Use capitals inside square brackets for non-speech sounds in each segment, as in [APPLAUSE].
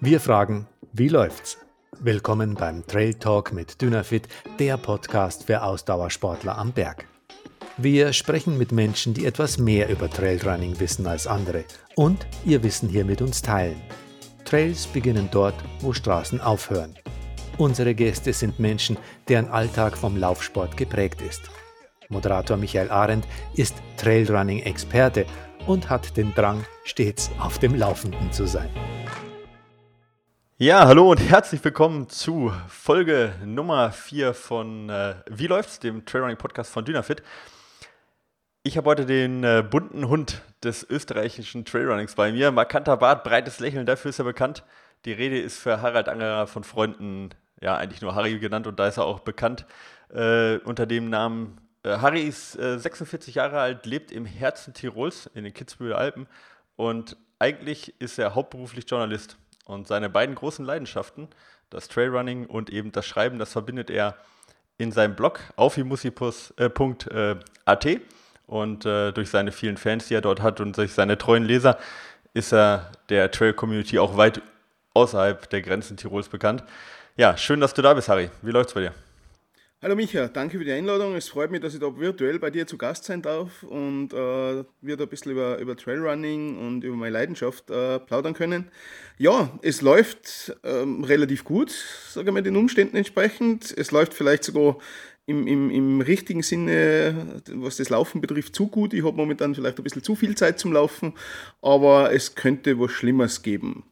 Wir fragen, wie läuft's? Willkommen beim Trail Talk mit Dynafit, der Podcast für Ausdauersportler am Berg. Wir sprechen mit Menschen, die etwas mehr über Trailrunning wissen als andere und ihr Wissen hier mit uns teilen. Trails beginnen dort, wo Straßen aufhören. Unsere Gäste sind Menschen, deren Alltag vom Laufsport geprägt ist. Moderator Michael Arendt ist Trailrunning-Experte und hat den Drang, stets auf dem Laufenden zu sein. Ja, hallo und herzlich willkommen zu Folge Nummer 4 von äh, Wie läuft's, dem Trailrunning Podcast von Dynafit. Ich habe heute den äh, bunten Hund des österreichischen Trailrunnings bei mir. Markanter Bart, breites Lächeln, dafür ist er bekannt. Die Rede ist für Harald Angerer von Freunden, ja, eigentlich nur Harry genannt und da ist er auch bekannt äh, unter dem Namen. Äh, Harry ist 46 äh, Jahre alt, lebt im Herzen Tirols in den Kitzbüheler Alpen und eigentlich ist er hauptberuflich Journalist. Und seine beiden großen Leidenschaften, das Trailrunning und eben das Schreiben, das verbindet er in seinem Blog aufimusipus.at. Und äh, durch seine vielen Fans, die er dort hat und durch seine treuen Leser, ist er der Trail-Community auch weit außerhalb der Grenzen Tirols bekannt. Ja, schön, dass du da bist, Harry. Wie läuft's bei dir? Hallo Micha, danke für die Einladung. Es freut mich, dass ich da virtuell bei dir zu Gast sein darf und äh, wir da ein bisschen über, über Trailrunning und über meine Leidenschaft äh, plaudern können. Ja, es läuft ähm, relativ gut, sagen wir den Umständen entsprechend. Es läuft vielleicht sogar im, im, im richtigen Sinne, was das Laufen betrifft, zu gut. Ich habe momentan vielleicht ein bisschen zu viel Zeit zum Laufen, aber es könnte was Schlimmeres geben.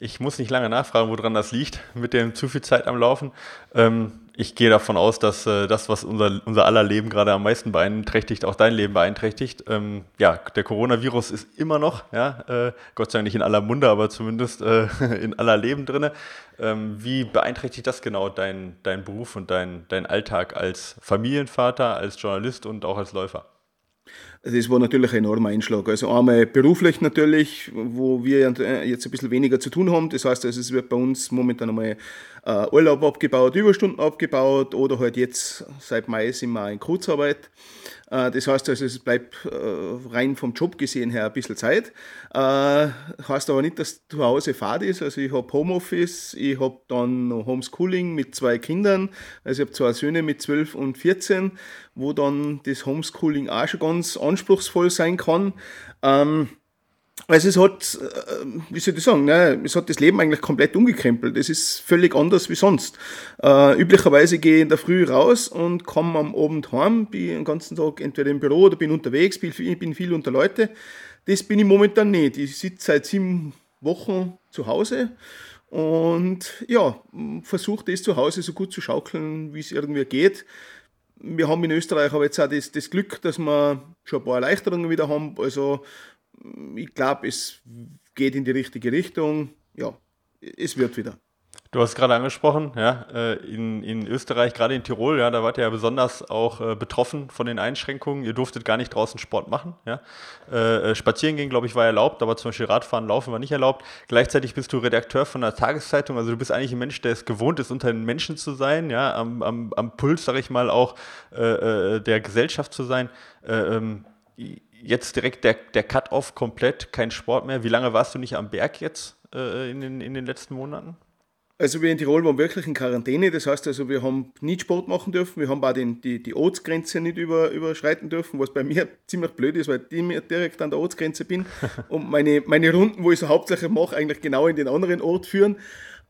Ich muss nicht lange nachfragen, woran das liegt mit dem zu viel Zeit am Laufen. Ähm, ich gehe davon aus, dass äh, das, was unser, unser aller Leben gerade am meisten beeinträchtigt, auch dein Leben beeinträchtigt. Ähm, ja, der Coronavirus ist immer noch, ja, äh, Gott sei Dank nicht in aller Munde, aber zumindest äh, [LAUGHS] in aller Leben drin. Ähm, wie beeinträchtigt das genau dein, dein Beruf und dein, dein Alltag als Familienvater, als Journalist und auch als Läufer? Das war natürlich ein enormer Einschlag. Also einmal beruflich natürlich, wo wir jetzt ein bisschen weniger zu tun haben. Das heißt, also es wird bei uns momentan einmal äh, Urlaub abgebaut, Überstunden abgebaut oder halt jetzt seit Mai sind wir in Kurzarbeit. Äh, das heißt also, es bleibt äh, rein vom Job gesehen her ein bisschen Zeit. Äh, heißt aber nicht, dass zu Hause Fahrt ist. Also ich habe Homeoffice, ich habe dann noch Homeschooling mit zwei Kindern. Also ich habe zwei Söhne mit 12 und 14, wo dann das Homeschooling auch schon ganz anspruchsvoll sein kann. Also es hat, äh, wie soll ich sagen, ne, es hat das Leben eigentlich komplett umgekrempelt. Es ist völlig anders wie sonst. Äh, üblicherweise gehe ich in der Früh raus und komme am Abend heim, bin den ganzen Tag entweder im Büro oder bin unterwegs, bin, bin viel unter Leute. Das bin ich momentan nicht. Ich sitze seit sieben Wochen zu Hause und ja, versuche das zu Hause so gut zu schaukeln, wie es irgendwie geht. Wir haben in Österreich aber jetzt auch das, das Glück, dass wir schon ein paar Erleichterungen wieder haben. Also ich glaube, es geht in die richtige Richtung. Ja, es wird wieder. Du hast gerade angesprochen, ja, äh, in, in Österreich, gerade in Tirol, ja, da wart ihr ja besonders auch äh, betroffen von den Einschränkungen. Ihr durftet gar nicht draußen Sport machen. Ja. Äh, spazieren gehen, glaube ich, war erlaubt, aber zum Beispiel Radfahren, Laufen war nicht erlaubt. Gleichzeitig bist du Redakteur von einer Tageszeitung, also du bist eigentlich ein Mensch, der es gewohnt ist, unter den Menschen zu sein, ja, am, am, am Puls, sage ich mal, auch äh, der Gesellschaft zu sein. Ähm, jetzt direkt der, der Cut-Off komplett, kein Sport mehr. Wie lange warst du nicht am Berg jetzt äh, in, den, in den letzten Monaten? Also wir in Tirol waren wirklich in Quarantäne, das heißt also, wir haben nicht Sport machen dürfen, wir haben auch den, die, die Ortsgrenze nicht über, überschreiten dürfen, was bei mir [LAUGHS] ziemlich blöd ist, weil ich direkt an der Ortsgrenze bin [LAUGHS] und meine, meine Runden, wo ich so hauptsächlich mache, eigentlich genau in den anderen Ort führen.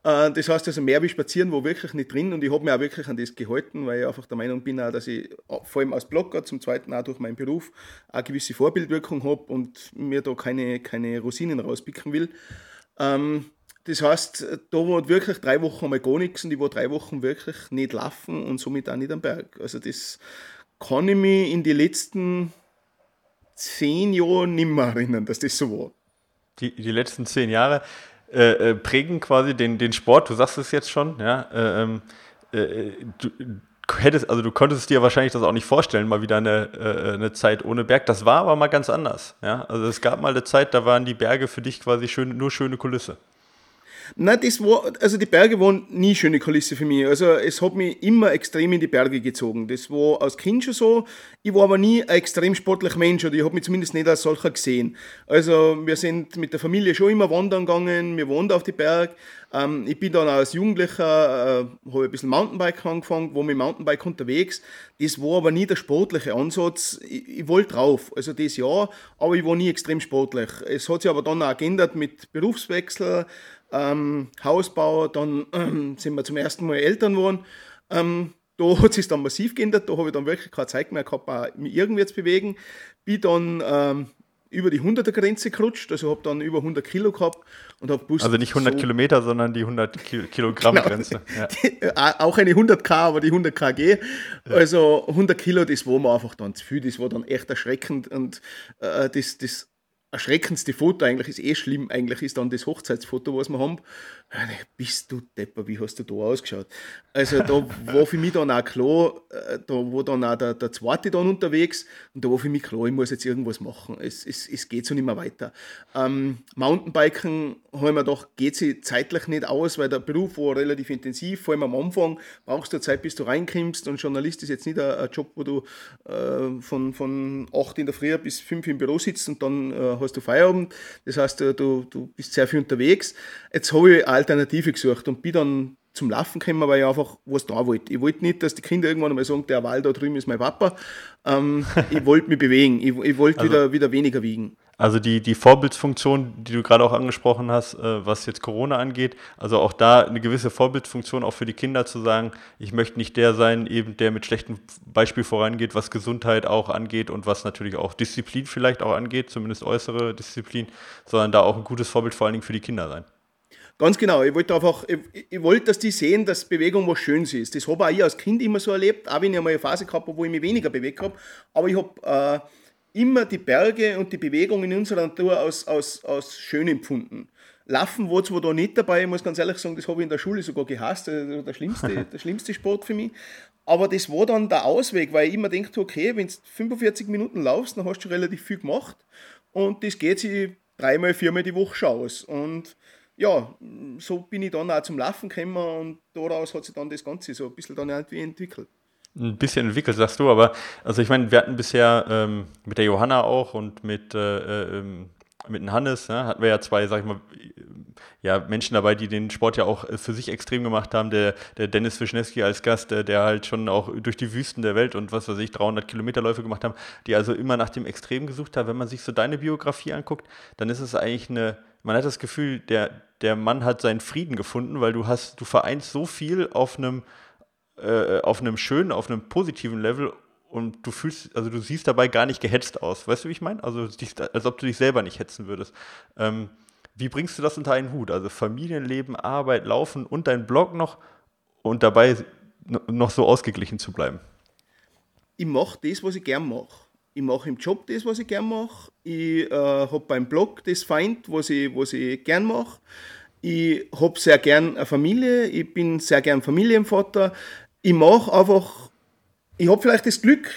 Äh, das heißt also, mehr wie spazieren war wirklich nicht drin und ich habe mich auch wirklich an das gehalten, weil ich einfach der Meinung bin, dass ich vor allem als Blogger, zum Zweiten auch durch meinen Beruf, eine gewisse Vorbildwirkung habe und mir da keine, keine Rosinen rauspicken will. Ähm, das heißt, da war wirklich drei Wochen mal gar nichts und ich war drei Wochen wirklich nicht laufen und somit auch nicht am Berg. Also das kann ich mich in die letzten zehn Jahren nicht mehr erinnern, dass das so war. Die, die letzten zehn Jahre. Äh, äh, prägen quasi den, den Sport, du sagst es jetzt schon, ja, äh, ähm, äh, du, hättest, also du konntest dir wahrscheinlich das auch nicht vorstellen, mal wieder eine, äh, eine Zeit ohne Berg. Das war aber mal ganz anders. Ja? Also es gab mal eine Zeit, da waren die Berge für dich quasi schön, nur schöne Kulisse. Nein, das war, also die Berge waren nie schöne Kulisse für mich. Also es hat mich immer extrem in die Berge gezogen. Das war als Kind schon so. Ich war aber nie ein extrem sportlicher Mensch oder ich habe mich zumindest nicht als solcher gesehen. Also wir sind mit der Familie schon immer wandern gegangen, wir wohnen auf die Berg. Ähm, ich bin dann als Jugendlicher, äh, habe ein bisschen Mountainbike angefangen, war mit Mountainbike unterwegs. Das war aber nie der sportliche Ansatz. Ich, ich wollte drauf, also das ja, aber ich war nie extrem sportlich. Es hat sich aber dann auch geändert mit Berufswechsel, ähm, Hausbau, dann ähm, [CLEARS THROAT] sind wir zum ersten Mal Eltern geworden. Ähm, da hat sich dann massiv geändert, da habe ich dann wirklich keine Zeit mehr gehabt, mich irgendwie zu bewegen. Bin dann ähm, über die 100er Grenze gerutscht, also habe dann über 100 Kilo gehabt und habe Also nicht 100 so Kilometer, sondern die 100 Kilogramm genau. Grenze. [LAUGHS] Ja. Die, äh, auch eine 100k, aber die 100 kg. Ja. Also 100 Kilo, das war mir einfach dann zu viel, das war dann echt erschreckend und äh, das, das erschreckendste Foto eigentlich ist eh schlimm, eigentlich ist dann das Hochzeitsfoto, was wir haben. Bist du Depper, wie hast du da ausgeschaut? Also da [LAUGHS] war für mich dann auch klar, äh, da war dann auch der, der zweite dann unterwegs und da war für mich klar, ich muss jetzt irgendwas machen. Es, es, es geht so nicht mehr weiter. Ähm, Mountainbiken haben wir gedacht, geht sich zeitlich nicht aus, weil der Beruf war relativ intensiv, vor allem am Anfang brauchst du Zeit, bis du reinkommst und Journalist ist jetzt nicht ein, ein Job, wo du äh, von, von 8 in der Früh bis 5 im Büro sitzt und dann äh, hast du Feierabend. Das heißt, du, du bist sehr viel unterwegs. Jetzt habe ich eine Alternative gesucht und bin dann zum Laufen gekommen, weil ich einfach was da wollte. Ich wollte nicht, dass die Kinder irgendwann mal sagen, der Wald da drüben ist mein Papa. Ähm, [LAUGHS] ich wollte mich bewegen. Ich, ich wollte also, wieder, wieder weniger wiegen. Also die, die Vorbildsfunktion, die du gerade auch angesprochen hast, äh, was jetzt Corona angeht, also auch da eine gewisse Vorbildfunktion auch für die Kinder zu sagen, ich möchte nicht der sein, eben der mit schlechtem Beispiel vorangeht, was Gesundheit auch angeht und was natürlich auch Disziplin vielleicht auch angeht, zumindest äußere Disziplin, sondern da auch ein gutes Vorbild vor allen Dingen für die Kinder sein. Ganz genau. Ich wollte einfach, ich, ich wollte, dass die sehen, dass Bewegung was Schönes ist. Das habe auch ich als Kind immer so erlebt, auch wenn ich einmal eine Phase gehabt habe, wo ich mich weniger bewegt habe. Aber ich habe äh, immer die Berge und die Bewegung in unserer Natur aus, aus, aus schön empfunden. Laufen war zwar da nicht dabei, ich muss ganz ehrlich sagen, das habe ich in der Schule sogar gehasst, also der schlimmste, [LAUGHS] der schlimmste Sport für mich. Aber das war dann der Ausweg, weil ich immer denke, okay, wenn du 45 Minuten laufst, dann hast du schon relativ viel gemacht und das geht sich dreimal, viermal die Woche schon aus. Und ja, so bin ich dann auch zum Laufen gekommen und daraus hat sich dann das Ganze so ein bisschen dann irgendwie entwickelt ein bisschen entwickelt, sagst du, aber also ich meine, wir hatten bisher ähm, mit der Johanna auch und mit, äh, äh, ähm, mit dem Hannes, ne, hatten wir ja zwei, sag ich mal, ja, Menschen dabei, die den Sport ja auch für sich extrem gemacht haben. Der, der Dennis Wischnewski als Gast, der, der halt schon auch durch die Wüsten der Welt und was weiß ich, 300 Kilometerläufe gemacht haben, die also immer nach dem Extrem gesucht haben. Wenn man sich so deine Biografie anguckt, dann ist es eigentlich eine, man hat das Gefühl, der, der Mann hat seinen Frieden gefunden, weil du hast, du vereinst so viel auf einem äh, auf einem schönen, auf einem positiven Level und du fühlst, also du siehst dabei gar nicht gehetzt aus. Weißt du, wie ich meine? Also als ob du dich selber nicht hetzen würdest. Ähm, wie bringst du das unter einen Hut? Also Familienleben, Arbeit, Laufen und dein Blog noch und dabei noch so ausgeglichen zu bleiben? Ich mache das, was ich gern mache. Ich mache im Job das, was ich gern mache. Ich äh, habe beim Blog das Feind, was ich, was ich gern mache. Ich habe sehr gern eine Familie. Ich bin sehr gern Familienvater ich mache einfach, ich habe vielleicht das Glück,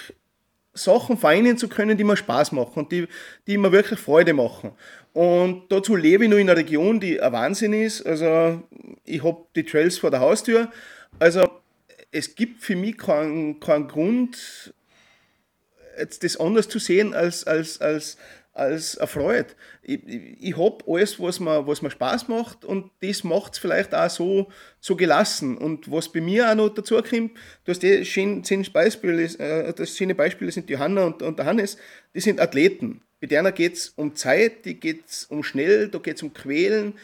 Sachen vereinen zu können, die mir Spaß machen und die, die mir wirklich Freude machen. Und dazu lebe ich nur in einer Region, die ein Wahnsinn ist. Also ich habe die Trails vor der Haustür. Also es gibt für mich keinen kein Grund, jetzt das anders zu sehen als, als, als, als erfreut. Ich, ich, habe alles, was mir, was mir Spaß macht und das macht es vielleicht auch so, so gelassen. Und was bei mir auch noch dazu kommt, du hast die schönen, schönen Beispiele, äh, das schöne Beispiele sind Johanna und, und der Hannes, die sind Athleten. Bei denen geht es um Zeit, die geht es um schnell, da geht es um Quälen,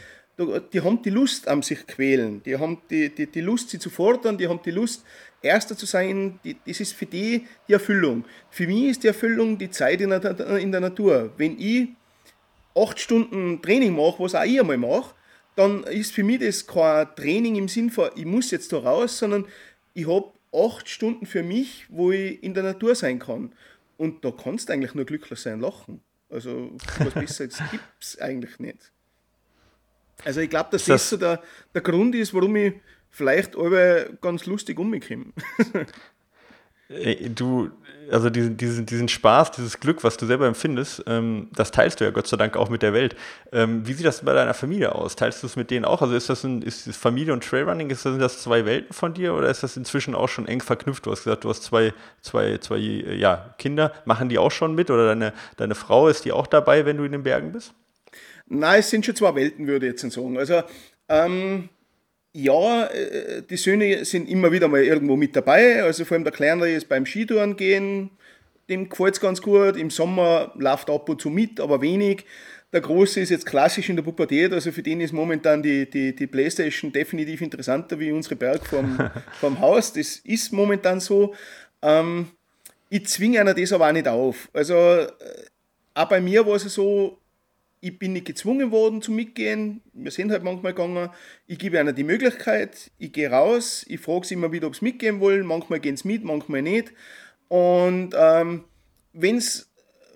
die haben die Lust am sich quälen, die haben die, die, die Lust, sie zu fordern, die haben die Lust, Erster zu sein, die, das ist für die die Erfüllung. Für mich ist die Erfüllung die Zeit in der, in der Natur. Wenn ich acht Stunden Training mache, was auch ich einmal mache, dann ist für mich das kein Training im Sinn von, ich muss jetzt da raus, sondern ich habe acht Stunden für mich, wo ich in der Natur sein kann. Und da kannst du eigentlich nur glücklich sein, lachen. Also was Besseres [LAUGHS] gibt es eigentlich nicht. Also ich glaube, dass das, das so der, der Grund ist, warum ich vielleicht alle ganz lustig umgekommen. [LAUGHS] du, also diesen, diesen, diesen Spaß, dieses Glück, was du selber empfindest, ähm, das teilst du ja Gott sei Dank auch mit der Welt. Ähm, wie sieht das bei deiner Familie aus? Teilst du es mit denen auch? Also ist das ein, ist Familie und Trailrunning, ist das, sind das zwei Welten von dir oder ist das inzwischen auch schon eng verknüpft? Du hast gesagt, du hast zwei, zwei, zwei ja, Kinder. Machen die auch schon mit oder deine, deine Frau, ist die auch dabei, wenn du in den Bergen bist? Nein, es sind schon zwei Welten, würde ich jetzt sagen. Also, ähm, ja, äh, die Söhne sind immer wieder mal irgendwo mit dabei. Also vor allem der Kleinere ist beim Skitouren gehen, dem gefällt es ganz gut. Im Sommer läuft ab und zu mit, aber wenig. Der Große ist jetzt klassisch in der Pubertät, also für den ist momentan die, die, die Playstation definitiv interessanter wie unsere Berg vom, [LAUGHS] vom Haus. Das ist momentan so. Ähm, ich zwinge einer das aber auch nicht auf. Also äh, auch bei mir war es so, ich bin nicht gezwungen worden zu mitgehen. Wir sind halt manchmal gegangen. Ich gebe einer die Möglichkeit, ich gehe raus, ich frage sie immer wieder, ob sie mitgehen wollen. Manchmal gehen sie mit, manchmal nicht. Und ähm, wenn sie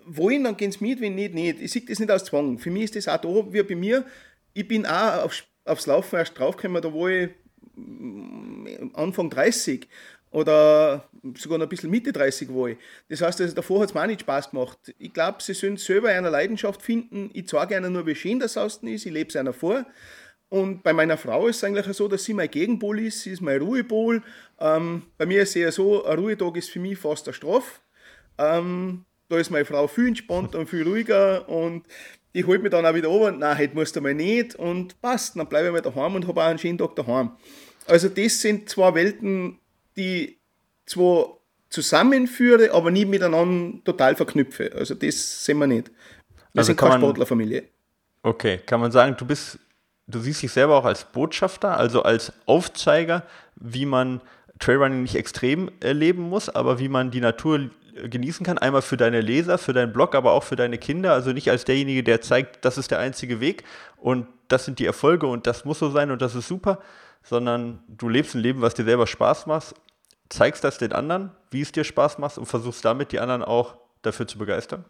wollen, dann gehen sie mit, wenn nicht, nicht. Ich sehe das nicht als Zwang. Für mich ist das auch da, wie bei mir. Ich bin auch aufs, aufs Laufen erst draufgekommen, da war ich mm, Anfang 30 oder sogar noch ein bisschen Mitte 30 war ich. Das heißt, also davor hat es mir auch nicht Spaß gemacht. Ich glaube, sie sollen selber eine Leidenschaft finden. Ich zeige ihnen nur, wie schön das außen ist. Ich lebe es einer vor. Und bei meiner Frau ist es eigentlich so, dass sie mein Gegenpol ist. Sie ist mein Ruhepol. Ähm, bei mir ist es eher so, ein Ruhetag ist für mich fast eine Strafe. Ähm, da ist meine Frau viel entspannter und viel ruhiger und die holt mich dann auch wieder an. Nein, heute musst du mal nicht und passt. Dann bleibe ich mal daheim und habe auch einen schönen Tag daheim. Also das sind zwei Welten, die zwar zusammenführe, aber nie miteinander total verknüpfe. Also das sehen wir nicht. Wir also sind keine Sportlerfamilie. Okay, kann man sagen, du bist, du siehst dich selber auch als Botschafter, also als Aufzeiger, wie man Trailrunning nicht extrem erleben muss, aber wie man die Natur genießen kann. Einmal für deine Leser, für deinen Blog, aber auch für deine Kinder. Also nicht als derjenige, der zeigt, das ist der einzige Weg und das sind die Erfolge und das muss so sein und das ist super, sondern du lebst ein Leben, was dir selber Spaß macht zeigst das den anderen, wie es dir Spaß macht und versuchst damit die anderen auch dafür zu begeistern?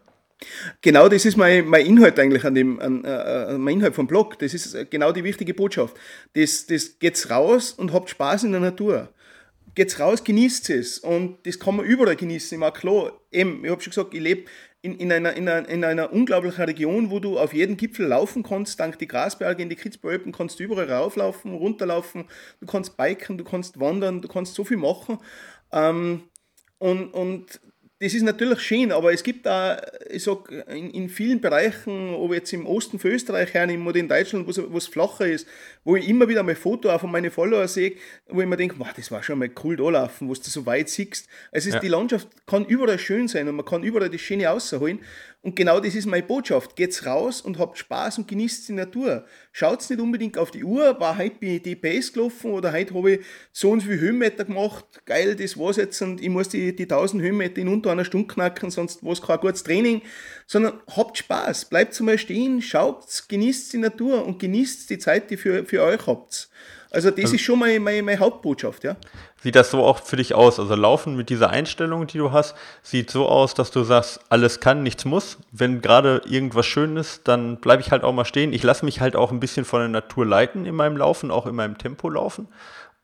Genau, das ist mein, mein Inhalt eigentlich an dem, an, äh, mein Inhalt vom Blog. Das ist genau die wichtige Botschaft. Das, das geht's raus und habt Spaß in der Natur. Geht's raus, genießt es. Und das kann man überall genießen. Ich mag klar, eben, ich habe schon gesagt, ich lebe in, in, einer, in, einer, in einer unglaublichen Region, wo du auf jeden Gipfel laufen kannst, dank die Grasberge in die Kitzbühel kannst du überall rauflaufen, runterlaufen, du kannst biken, du kannst wandern, du kannst so viel machen. Ähm, und, und das ist natürlich schön, aber es gibt da, ich sag, in, in vielen Bereichen, ob jetzt im Osten von Österreich hernehme oder in Deutschland, wo es flacher ist, wo ich immer wieder mal Foto auch von meinen Follower sehe, wo ich mir denke, wow, das war schon mal cool da laufen, wo du so weit siehst. Also ja. die Landschaft kann überall schön sein und man kann überall das Schöne rausholen. Und genau das ist meine Botschaft. Geht's raus und habt Spaß und genießt die Natur. Schaut's nicht unbedingt auf die Uhr, war heute bin ich die Pace gelaufen oder heute habe ich so und so viele Höhenmeter gemacht. Geil, das war's jetzt und ich muss die, die 1000 Höhenmeter in unter einer Stunde knacken, sonst war es kein gutes Training. Sondern habt Spaß, bleibt mal stehen, schaut, genießt die Natur und genießt die Zeit, die für, für euch habt. Also das also, ist schon meine, meine, meine Hauptbotschaft, ja. Sieht das so auch für dich aus? Also Laufen mit dieser Einstellung, die du hast, sieht so aus, dass du sagst, alles kann, nichts muss. Wenn gerade irgendwas schön ist, dann bleibe ich halt auch mal stehen. Ich lasse mich halt auch ein bisschen von der Natur leiten in meinem Laufen, auch in meinem Tempo laufen.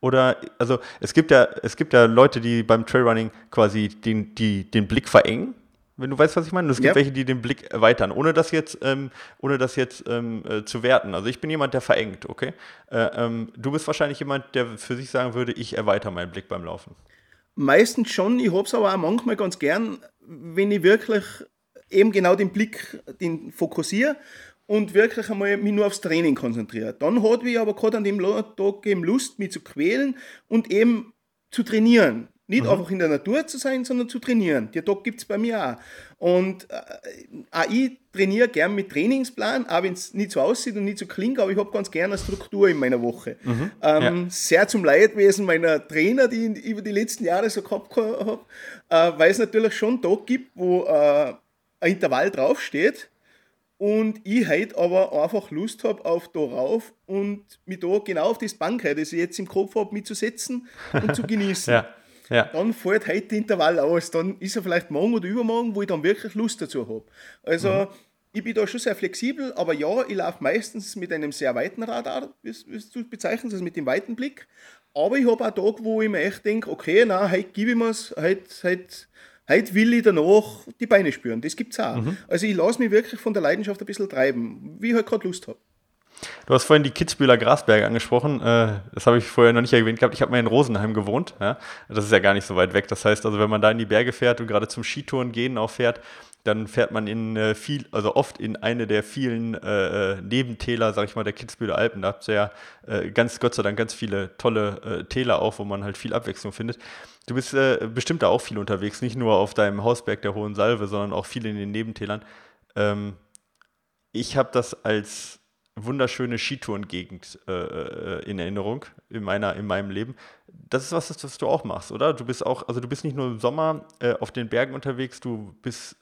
Oder, also es gibt ja, es gibt ja Leute, die beim Trailrunning quasi den, die, den Blick verengen wenn du weißt, was ich meine. Und es gibt ja. welche, die den Blick erweitern, ohne das jetzt, ähm, ohne das jetzt ähm, äh, zu werten. Also ich bin jemand, der verengt, okay? Äh, ähm, du bist wahrscheinlich jemand, der für sich sagen würde, ich erweitere meinen Blick beim Laufen. Meistens schon, ich habe es aber auch manchmal ganz gern, wenn ich wirklich eben genau den Blick den fokussiere und wirklich einmal mich nur aufs Training konzentriere. Dann hat ich aber gerade an dem Tag eben Lust, mich zu quälen und eben zu trainieren. Nicht mhm. einfach in der Natur zu sein, sondern zu trainieren. Der Tag gibt es bei mir auch. Und äh, auch ich trainiere gern mit Trainingsplan, auch wenn es nicht so aussieht und nicht so klingt, aber ich habe ganz gerne eine Struktur in meiner Woche. Mhm. Ähm, ja. Sehr zum Leidwesen meiner Trainer, die ich über die letzten Jahre so gehabt habe, äh, weil es natürlich schon Tag gibt, wo äh, ein Intervall draufsteht und ich heute aber einfach Lust habe auf da rauf und mich da genau auf das Bank, das ich jetzt im Kopf habe, mitzusetzen und zu [LAUGHS] genießen. ja ja. dann fällt heute Intervall aus. Dann ist er vielleicht morgen oder übermorgen, wo ich dann wirklich Lust dazu habe. Also mhm. ich bin da schon sehr flexibel, aber ja, ich laufe meistens mit einem sehr weiten Radar, wie, wie du bezeichnest, also mit dem weiten Blick. Aber ich habe auch Tage, wo ich mir echt denke, okay, na, heute gebe ich mir es, heute, heute, heute will ich danach die Beine spüren. Das gibt es auch. Mhm. Also ich lasse mich wirklich von der Leidenschaft ein bisschen treiben, wie ich halt gerade Lust habe. Du hast vorhin die Kitzbühler Grasberge angesprochen. Äh, das habe ich vorher noch nicht erwähnt gehabt. Ich habe mal in Rosenheim gewohnt. Das ist ja gar nicht so weit weg. Das heißt also, wenn man da in die Berge fährt und gerade zum Skitouren gehen auch fährt, dann fährt man in äh, viel, also oft in eine der vielen äh, äh Nebentäler, sag ich mal, der Kitzbüheler Alpen. Da habt ihr ja äh, ganz, Gott sei Dank, ganz viele tolle äh, Täler auch, wo man halt viel Abwechslung findet. Du bist bestimmt da auch viel unterwegs, nicht nur auf deinem Hausberg der Hohen Salve, sondern auch viel in den Nebentälern. Ähm, ich habe das als wunderschöne Skitourengegend äh, in Erinnerung in meiner in meinem Leben. Das ist was, was du auch machst, oder? Du bist auch, also du bist nicht nur im Sommer äh, auf den Bergen unterwegs, du bist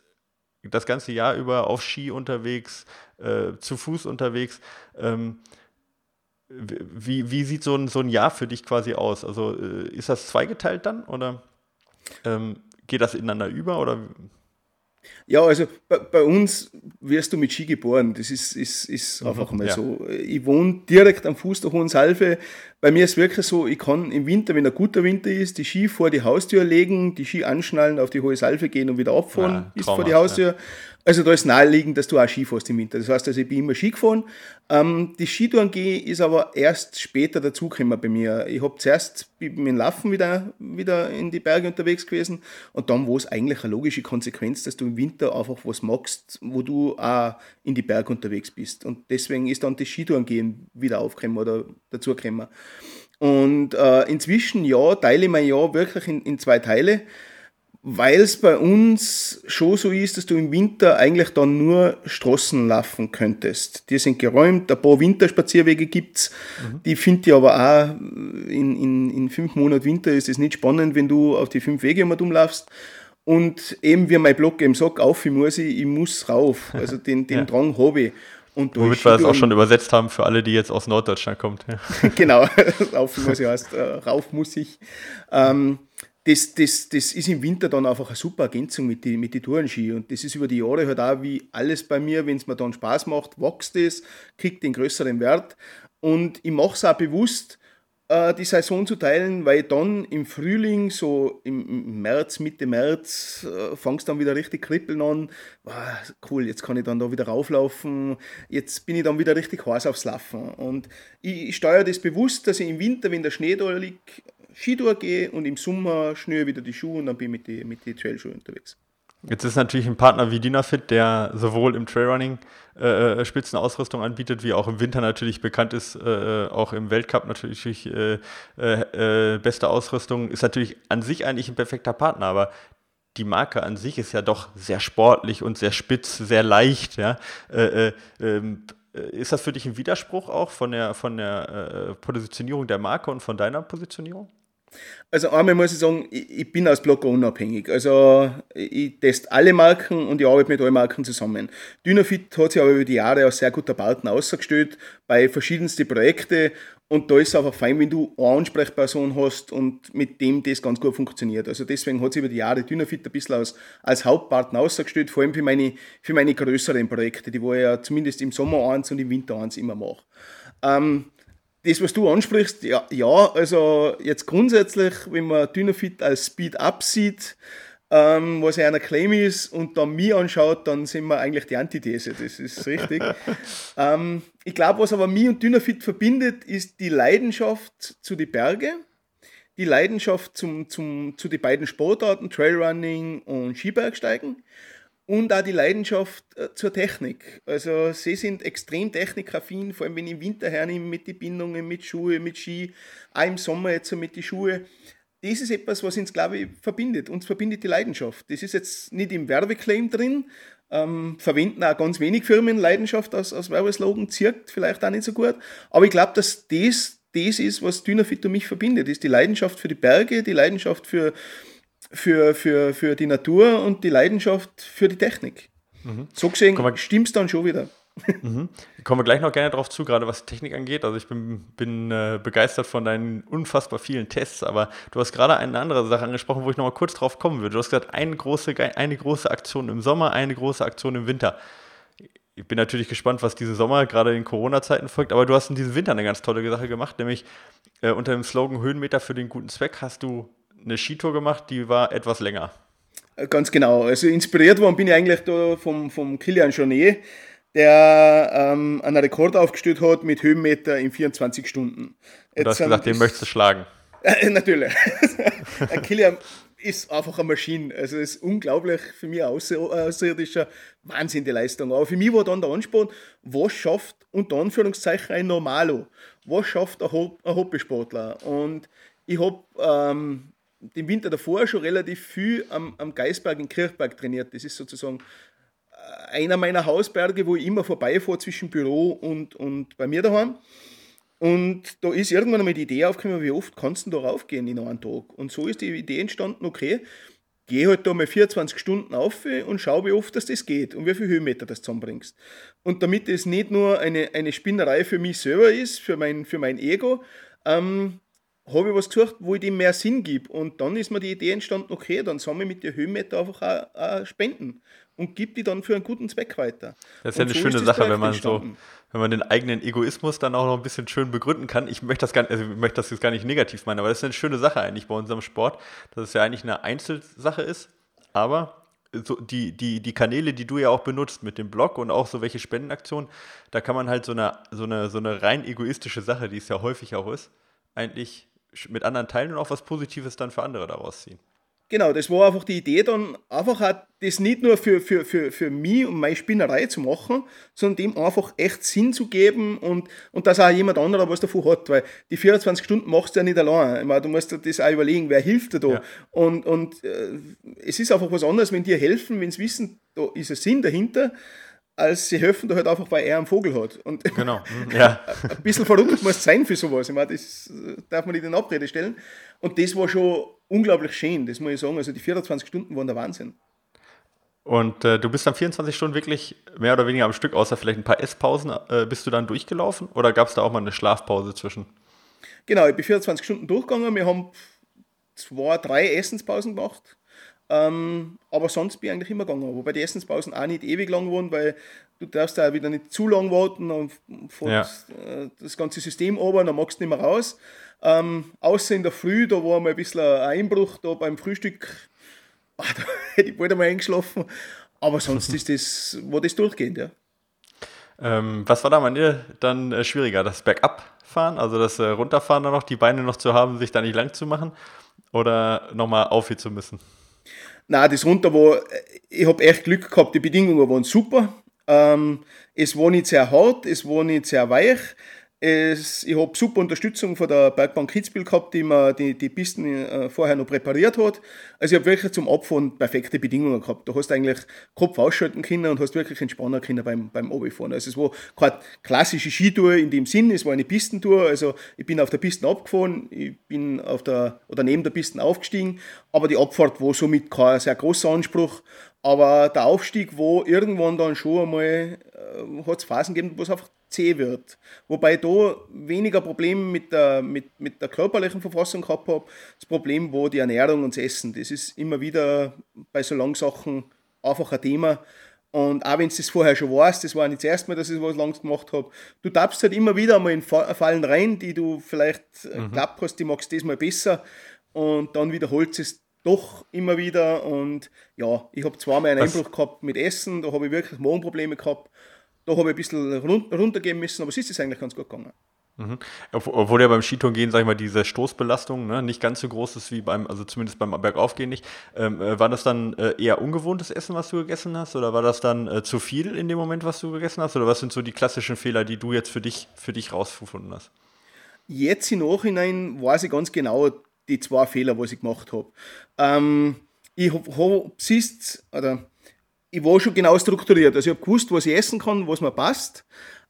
das ganze Jahr über auf Ski unterwegs, äh, zu Fuß unterwegs. Ähm, wie, wie sieht so ein, so ein Jahr für dich quasi aus? Also äh, ist das zweigeteilt dann oder ähm, geht das ineinander über oder ja, also bei, bei, uns wirst du mit Ski geboren. Das ist, ist, ist mhm, einfach mal ja. so. Ich wohne direkt am Fuß der Hohen Salve. Bei mir ist es wirklich so, ich kann im Winter, wenn ein guter Winter ist, die Ski vor die Haustür legen, die Ski anschnallen, auf die Hohe Salve gehen und wieder abfahren ja, bis vor die Haustür. Ja. Also da ist naheliegend, dass du auch Ski fährst im Winter. Das heißt, also ich bin immer Ski gefahren. Ähm, die Skitouren gehen ist aber erst später dazugekommen bei mir. Ich habe zuerst mit dem Laufen wieder, wieder in die Berge unterwegs gewesen und dann war es eigentlich eine logische Konsequenz, dass du im Winter einfach was magst, wo du auch in die Berge unterwegs bist. Und deswegen ist dann das Skitouren gehen wieder aufgekommen oder dazugekommen. Und äh, inzwischen, ja, teile ich mein Jahr wirklich in, in zwei Teile weil es bei uns schon so ist, dass du im Winter eigentlich dann nur Straßen laufen könntest. Die sind geräumt, ein paar Winterspazierwege gibt's. Mhm. Die finde ich aber auch in, in, in fünf Monaten Winter ist es nicht spannend, wenn du auf die fünf Wege immer umlaufst. Und eben wie mein Blog eben sagt, auf, ich muss, ich, ich muss rauf. Also [LAUGHS] den, den ja. Drang habe ich. Und Womit wir das auch schon übersetzt haben für alle, die jetzt aus Norddeutschland kommt. [LAUGHS] Ja. genau, [LAUGHS] auf muss ich heißt, äh, rauf muss ich. Ähm, das, das, das ist im Winter dann einfach eine super Ergänzung mit den mit die Tourenski. Und das ist über die Jahre halt auch wie alles bei mir, wenn es mir dann Spaß macht, wächst es, kriegt den größeren Wert. Und ich mache es auch bewusst, äh, die Saison zu teilen, weil dann im Frühling, so im März, Mitte März, äh, fangst dann wieder richtig kribbeln an. Wow, cool, jetzt kann ich dann da wieder rauflaufen. Jetzt bin ich dann wieder richtig heiß aufs Laufen. Und ich, ich steuere das bewusst, dass ich im Winter, wenn der Schnee da liegt, Skitour gehe und im Sommer schnüre wieder die Schuhe und dann bin ich mit den mit die Trailschuhen unterwegs. Jetzt ist natürlich ein Partner wie Dynafit, der sowohl im Trailrunning äh, äh, Spitzenausrüstung anbietet, wie auch im Winter natürlich bekannt ist, äh, äh auch im Weltcup natürlich äh, äh, beste Ausrüstung, ist natürlich an sich eigentlich ein perfekter Partner, aber die Marke an sich ist ja doch sehr sportlich und sehr spitz, sehr leicht. Ja? Ähm, ist das für dich ein Widerspruch auch von der, von der Positionierung der Marke und von deiner Positionierung? Also einmal muss ich sagen, ich, ich bin als Blogger unabhängig. Also ich teste alle Marken und ich arbeite mit allen Marken zusammen. Dynafit hat sich aber über die Jahre als sehr guter Partner ausgestellt bei verschiedensten Projekten und da ist es einfach fein, wenn du eine Ansprechperson hast und mit dem das ganz gut funktioniert. Also deswegen hat sich über die Jahre Dynafit ein bisschen als, als Hauptpartner ausgestellt, vor allem für meine, für meine größeren Projekte, die wo ich ja zumindest im Sommer eins und im Winter eins immer mache. Ähm, das, was du ansprichst, ja, ja, also jetzt grundsätzlich, wenn man Dynafit als Speed-Up sieht, ähm, was ja einer Claim ist, und dann mich anschaut, dann sind wir eigentlich die Antithese, das ist richtig. [LAUGHS] ähm, ich glaube, was aber mich und Dynafit verbindet, ist die Leidenschaft zu den Bergen, die Leidenschaft zum, zum, zu den beiden Sportarten, Trailrunning und Skibergsteigen und auch die Leidenschaft äh, zur Technik. Also sie sind extrem technikaffin, vor allem wenn ich im Winter hernehme mit den Bindungen, mit Schuhe, mit Ski, auch im Sommer jetzt so mit den Schuhe. Das ist etwas, was uns, glaube ich, verbindet. Uns verbindet die Leidenschaft. Das ist jetzt nicht im Werbeclaim drin, ähm, verwenden auch ganz wenig Firmen Leidenschaft als, als Werbeslogan, zirkt vielleicht auch nicht so gut. Aber ich glaube, dass das das ist, was Dynafit und mich verbindet. Das ist die Leidenschaft für die Berge, die Leidenschaft für, für, für, für die Natur und die Leidenschaft für die Technik. Mhm. So gesehen stimmt es dann schon wieder. [LAUGHS] Mhm. Kommen wir gleich noch gerne darauf zu, gerade was Technik angeht. Also ich bin, bin äh, begeistert von deinen unfassbar vielen Tests, aber du hast gerade eine andere Sache angesprochen, wo ich noch mal kurz drauf kommen würde. Du hast gesagt, eine große, eine große Aktion im Sommer, eine große Aktion im Winter. ich bin natürlich gespannt, was diesen Sommer gerade in Corona-Zeiten folgt, aber du hast in diesem Winter eine ganz tolle Sache gemacht, nämlich äh, unter dem Slogan Höhenmeter für den guten Zweck hast du eine Skitour gemacht, die war etwas länger. Äh, ganz genau. Also inspiriert worden bin ich eigentlich da vom, vom Kilian Jornet, der ähm, einen Rekord aufgestellt hat mit Höhenmeter in 24 Stunden. Jetzt du hast gesagt, den möchtest du schlagen. [LAUGHS] Äh, natürlich. [LAUGHS] Kilian ist einfach eine Maschine. Also es ist unglaublich für mich außer, außerirdischer Wahnsinn die Leistung. Aber für mich war dann der Ansporn, was schafft unter Anführungszeichen ein Normalo? Was schafft ein, ein Hobbysportler? Und ich habe ähm, den Winter davor schon relativ viel am, am Geisberg in Kirchberg trainiert. Das ist sozusagen äh, einer meiner Hausberge, wo ich immer vorbeifahre zwischen Büro und, und bei mir daheim. Und da ist irgendwann einmal die Idee aufgekommen, wie oft kannst du da raufgehen in einem Tag? Und so ist die Idee entstanden, okay, geh halt da mal 24 Stunden auf und schau, wie oft das, das geht und wie viel Höhenmeter das zusammenbringst. Und damit es nicht nur eine, eine Spinnerei für mich selber ist, für mein, für mein Ego, ähm, habe ich was gesucht, wo ich dem mehr Sinn gebe. Und dann ist mir die Idee entstanden, okay, dann sammle ich mit den Höhenmeter einfach auch, auch Spenden und gebe die dann für einen guten Zweck weiter. Das ist ja eine so schöne Sache, wenn man entstanden. so wenn man den eigenen Egoismus dann auch noch ein bisschen schön begründen kann. Ich möchte das, gar, also ich möchte das jetzt gar nicht negativ meinen, aber das ist eine schöne Sache eigentlich bei unserem Sport, dass es ja eigentlich eine Einzelsache ist, aber so die, die, die Kanäle, die du ja auch benutzt mit dem Blog und auch so welche Spendenaktionen, da kann man halt so eine, so eine, so eine rein egoistische Sache, die es ja häufig auch ist, eigentlich mit anderen teilen und auch was Positives dann für andere daraus ziehen. Genau, das war einfach die Idee dann, einfach auch das nicht nur für, für, für, für mich und meine Spinnerei zu machen, sondern dem einfach echt Sinn zu geben und, und dass auch jemand anderer was davon hat, weil die 24 Stunden machst du ja nicht allein. Ich meine, du musst dir das auch überlegen, wer hilft dir da. Ja. Und, und äh, es ist einfach was anderes, wenn dir helfen, wenn sie wissen, da ist ein Sinn dahinter, als sie helfen da halt einfach, weil er einen Vogel hat. Und [LAUGHS] genau, [LAUGHS] ja. ein bisschen verrückt muss es sein für sowas. Ich meine, das darf man nicht in Abrede stellen. Und das war schon unglaublich schön, das muss ich sagen. Also die 24 Stunden waren der Wahnsinn. Und äh, du bist dann 24 Stunden wirklich mehr oder weniger am Stück, außer vielleicht ein paar Esspausen, äh, bist du dann durchgelaufen oder gab es da auch mal eine Schlafpause zwischen? Genau, ich bin 24 Stunden durchgegangen. Wir haben zwei, drei Essenspausen gemacht. Ähm, aber sonst bin ich eigentlich immer gegangen. Wobei die Essenspausen auch nicht ewig lang waren, weil du darfst da wieder nicht zu lang warten und ja. Äh, das ganze System oben, dann magst du nicht mehr raus. Ähm, außer in der Früh, da war mal ein bisschen ein Einbruch da beim Frühstück. Ah, da [LAUGHS] hätte ich bald einmal eingeschlafen. Aber sonst ist das, war das durchgehend, ja. Ähm, was war da bei dir dann äh, schwieriger? Das Bergabfahren, also das äh, Runterfahren dann noch, die Beine noch zu haben, sich da nicht lang zu machen? Oder nochmal aufhören zu müssen? Na, das runter war, ich habe echt Glück gehabt, die Bedingungen waren super. Ähm, es war nicht sehr hart, es war nicht sehr weich. Es, ich habe super Unterstützung von der Bergbank Kitzbühel gehabt, die mir die, die Pisten äh, vorher noch präpariert hat. Also ich habe wirklich zum Abfahren perfekte Bedingungen gehabt. Du hast eigentlich Kopf ausschalten können und hast wirklich entspannen können beim, beim Abfahren. Also es war keine klassische Skitour in dem Sinn, es war eine Pistentour. Also ich bin auf der Piste abgefahren, ich bin auf der, oder neben der Piste aufgestiegen, aber die Abfahrt war somit kein sehr großer Anspruch. Aber der Aufstieg war irgendwann dann schon einmal, äh, hat es Phasen gegeben, wo es einfach zäh wird. Wobei ich da weniger Probleme mit der, mit, mit der körperlichen Verfassung gehabt habe. Das Problem war die Ernährung und das Essen. Das ist immer wieder bei so langen Sachen einfach ein Thema. Und auch wenn du das vorher schon weißt, das war nicht das erste Mal, dass ich was langs gemacht habe, du tappst halt immer wieder mal in Fallen rein, die du vielleicht äh, mhm. geglaubt hast, die magst du diesmal besser. Und dann wiederholt es doch immer wieder. Und ja, ich habe zweimal einen Einbruch gehabt mit Essen, da habe ich wirklich Magenprobleme gehabt. Da habe ich ein bisschen runtergehen müssen, aber es ist eigentlich ganz gut gegangen. Mhm. Obwohl ja beim Skitouren gehen, sag ich mal, diese Stoßbelastung ne, nicht ganz so groß ist wie beim, also zumindest beim Bergaufgehen nicht. Ähm, äh, war das dann äh, eher ungewohntes Essen, was du gegessen hast? Oder war das dann äh, zu viel in dem Moment, was du gegessen hast? Oder was sind so die klassischen Fehler, die du jetzt für dich, für dich rausgefunden hast? Jetzt im Nachhinein weiß ich ganz genau die zwei Fehler, was ich gemacht habe. Ähm, ich habe hab, siehst, oder ich war schon genau strukturiert. Also ich habe gewusst, was ich essen kann, was mir passt.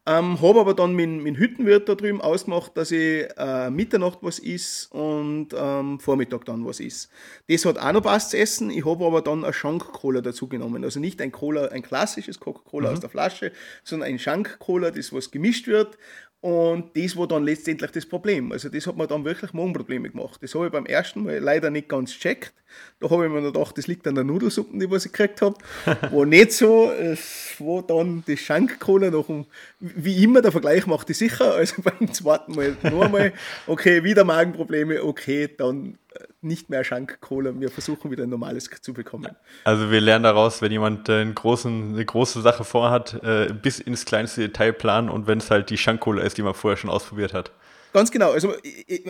Ähm, habe aber dann mit, dem Hüttenwirt da drüben ausgemacht, dass ich äh, Mitternacht was isst und ähm, Vormittag dann was isst. Das hat auch noch passt zu essen. Ich habe aber dann eine Schank-Cola dazu genommen. Also nicht ein Cola, ein klassisches Coca-Cola mhm. aus der Flasche, sondern ein Schank-Cola, das was gemischt wird. Und das war dann letztendlich das Problem. Also das hat mir dann wirklich Magenprobleme gemacht. Das habe ich beim ersten Mal leider nicht ganz checkt. Da habe ich mir gedacht, das liegt an der Nudelsuppe, die was ich gekriegt habe. [LAUGHS] War nicht so. Es war dann die Schankkohle nach dem, wie immer, der Vergleich macht die sicher. Also [LAUGHS] beim zweiten Mal noch einmal, okay, wieder Magenprobleme, okay, dann äh, nicht mehr Schankkohle. Wir versuchen wieder ein normales zu bekommen. Also wir lernen daraus, wenn jemand äh, großen, eine große Sache vorhat, äh, bis ins kleinste Detail planen und wenn es halt die Schankkohle ist, die man vorher schon ausprobiert hat. Ganz genau. Also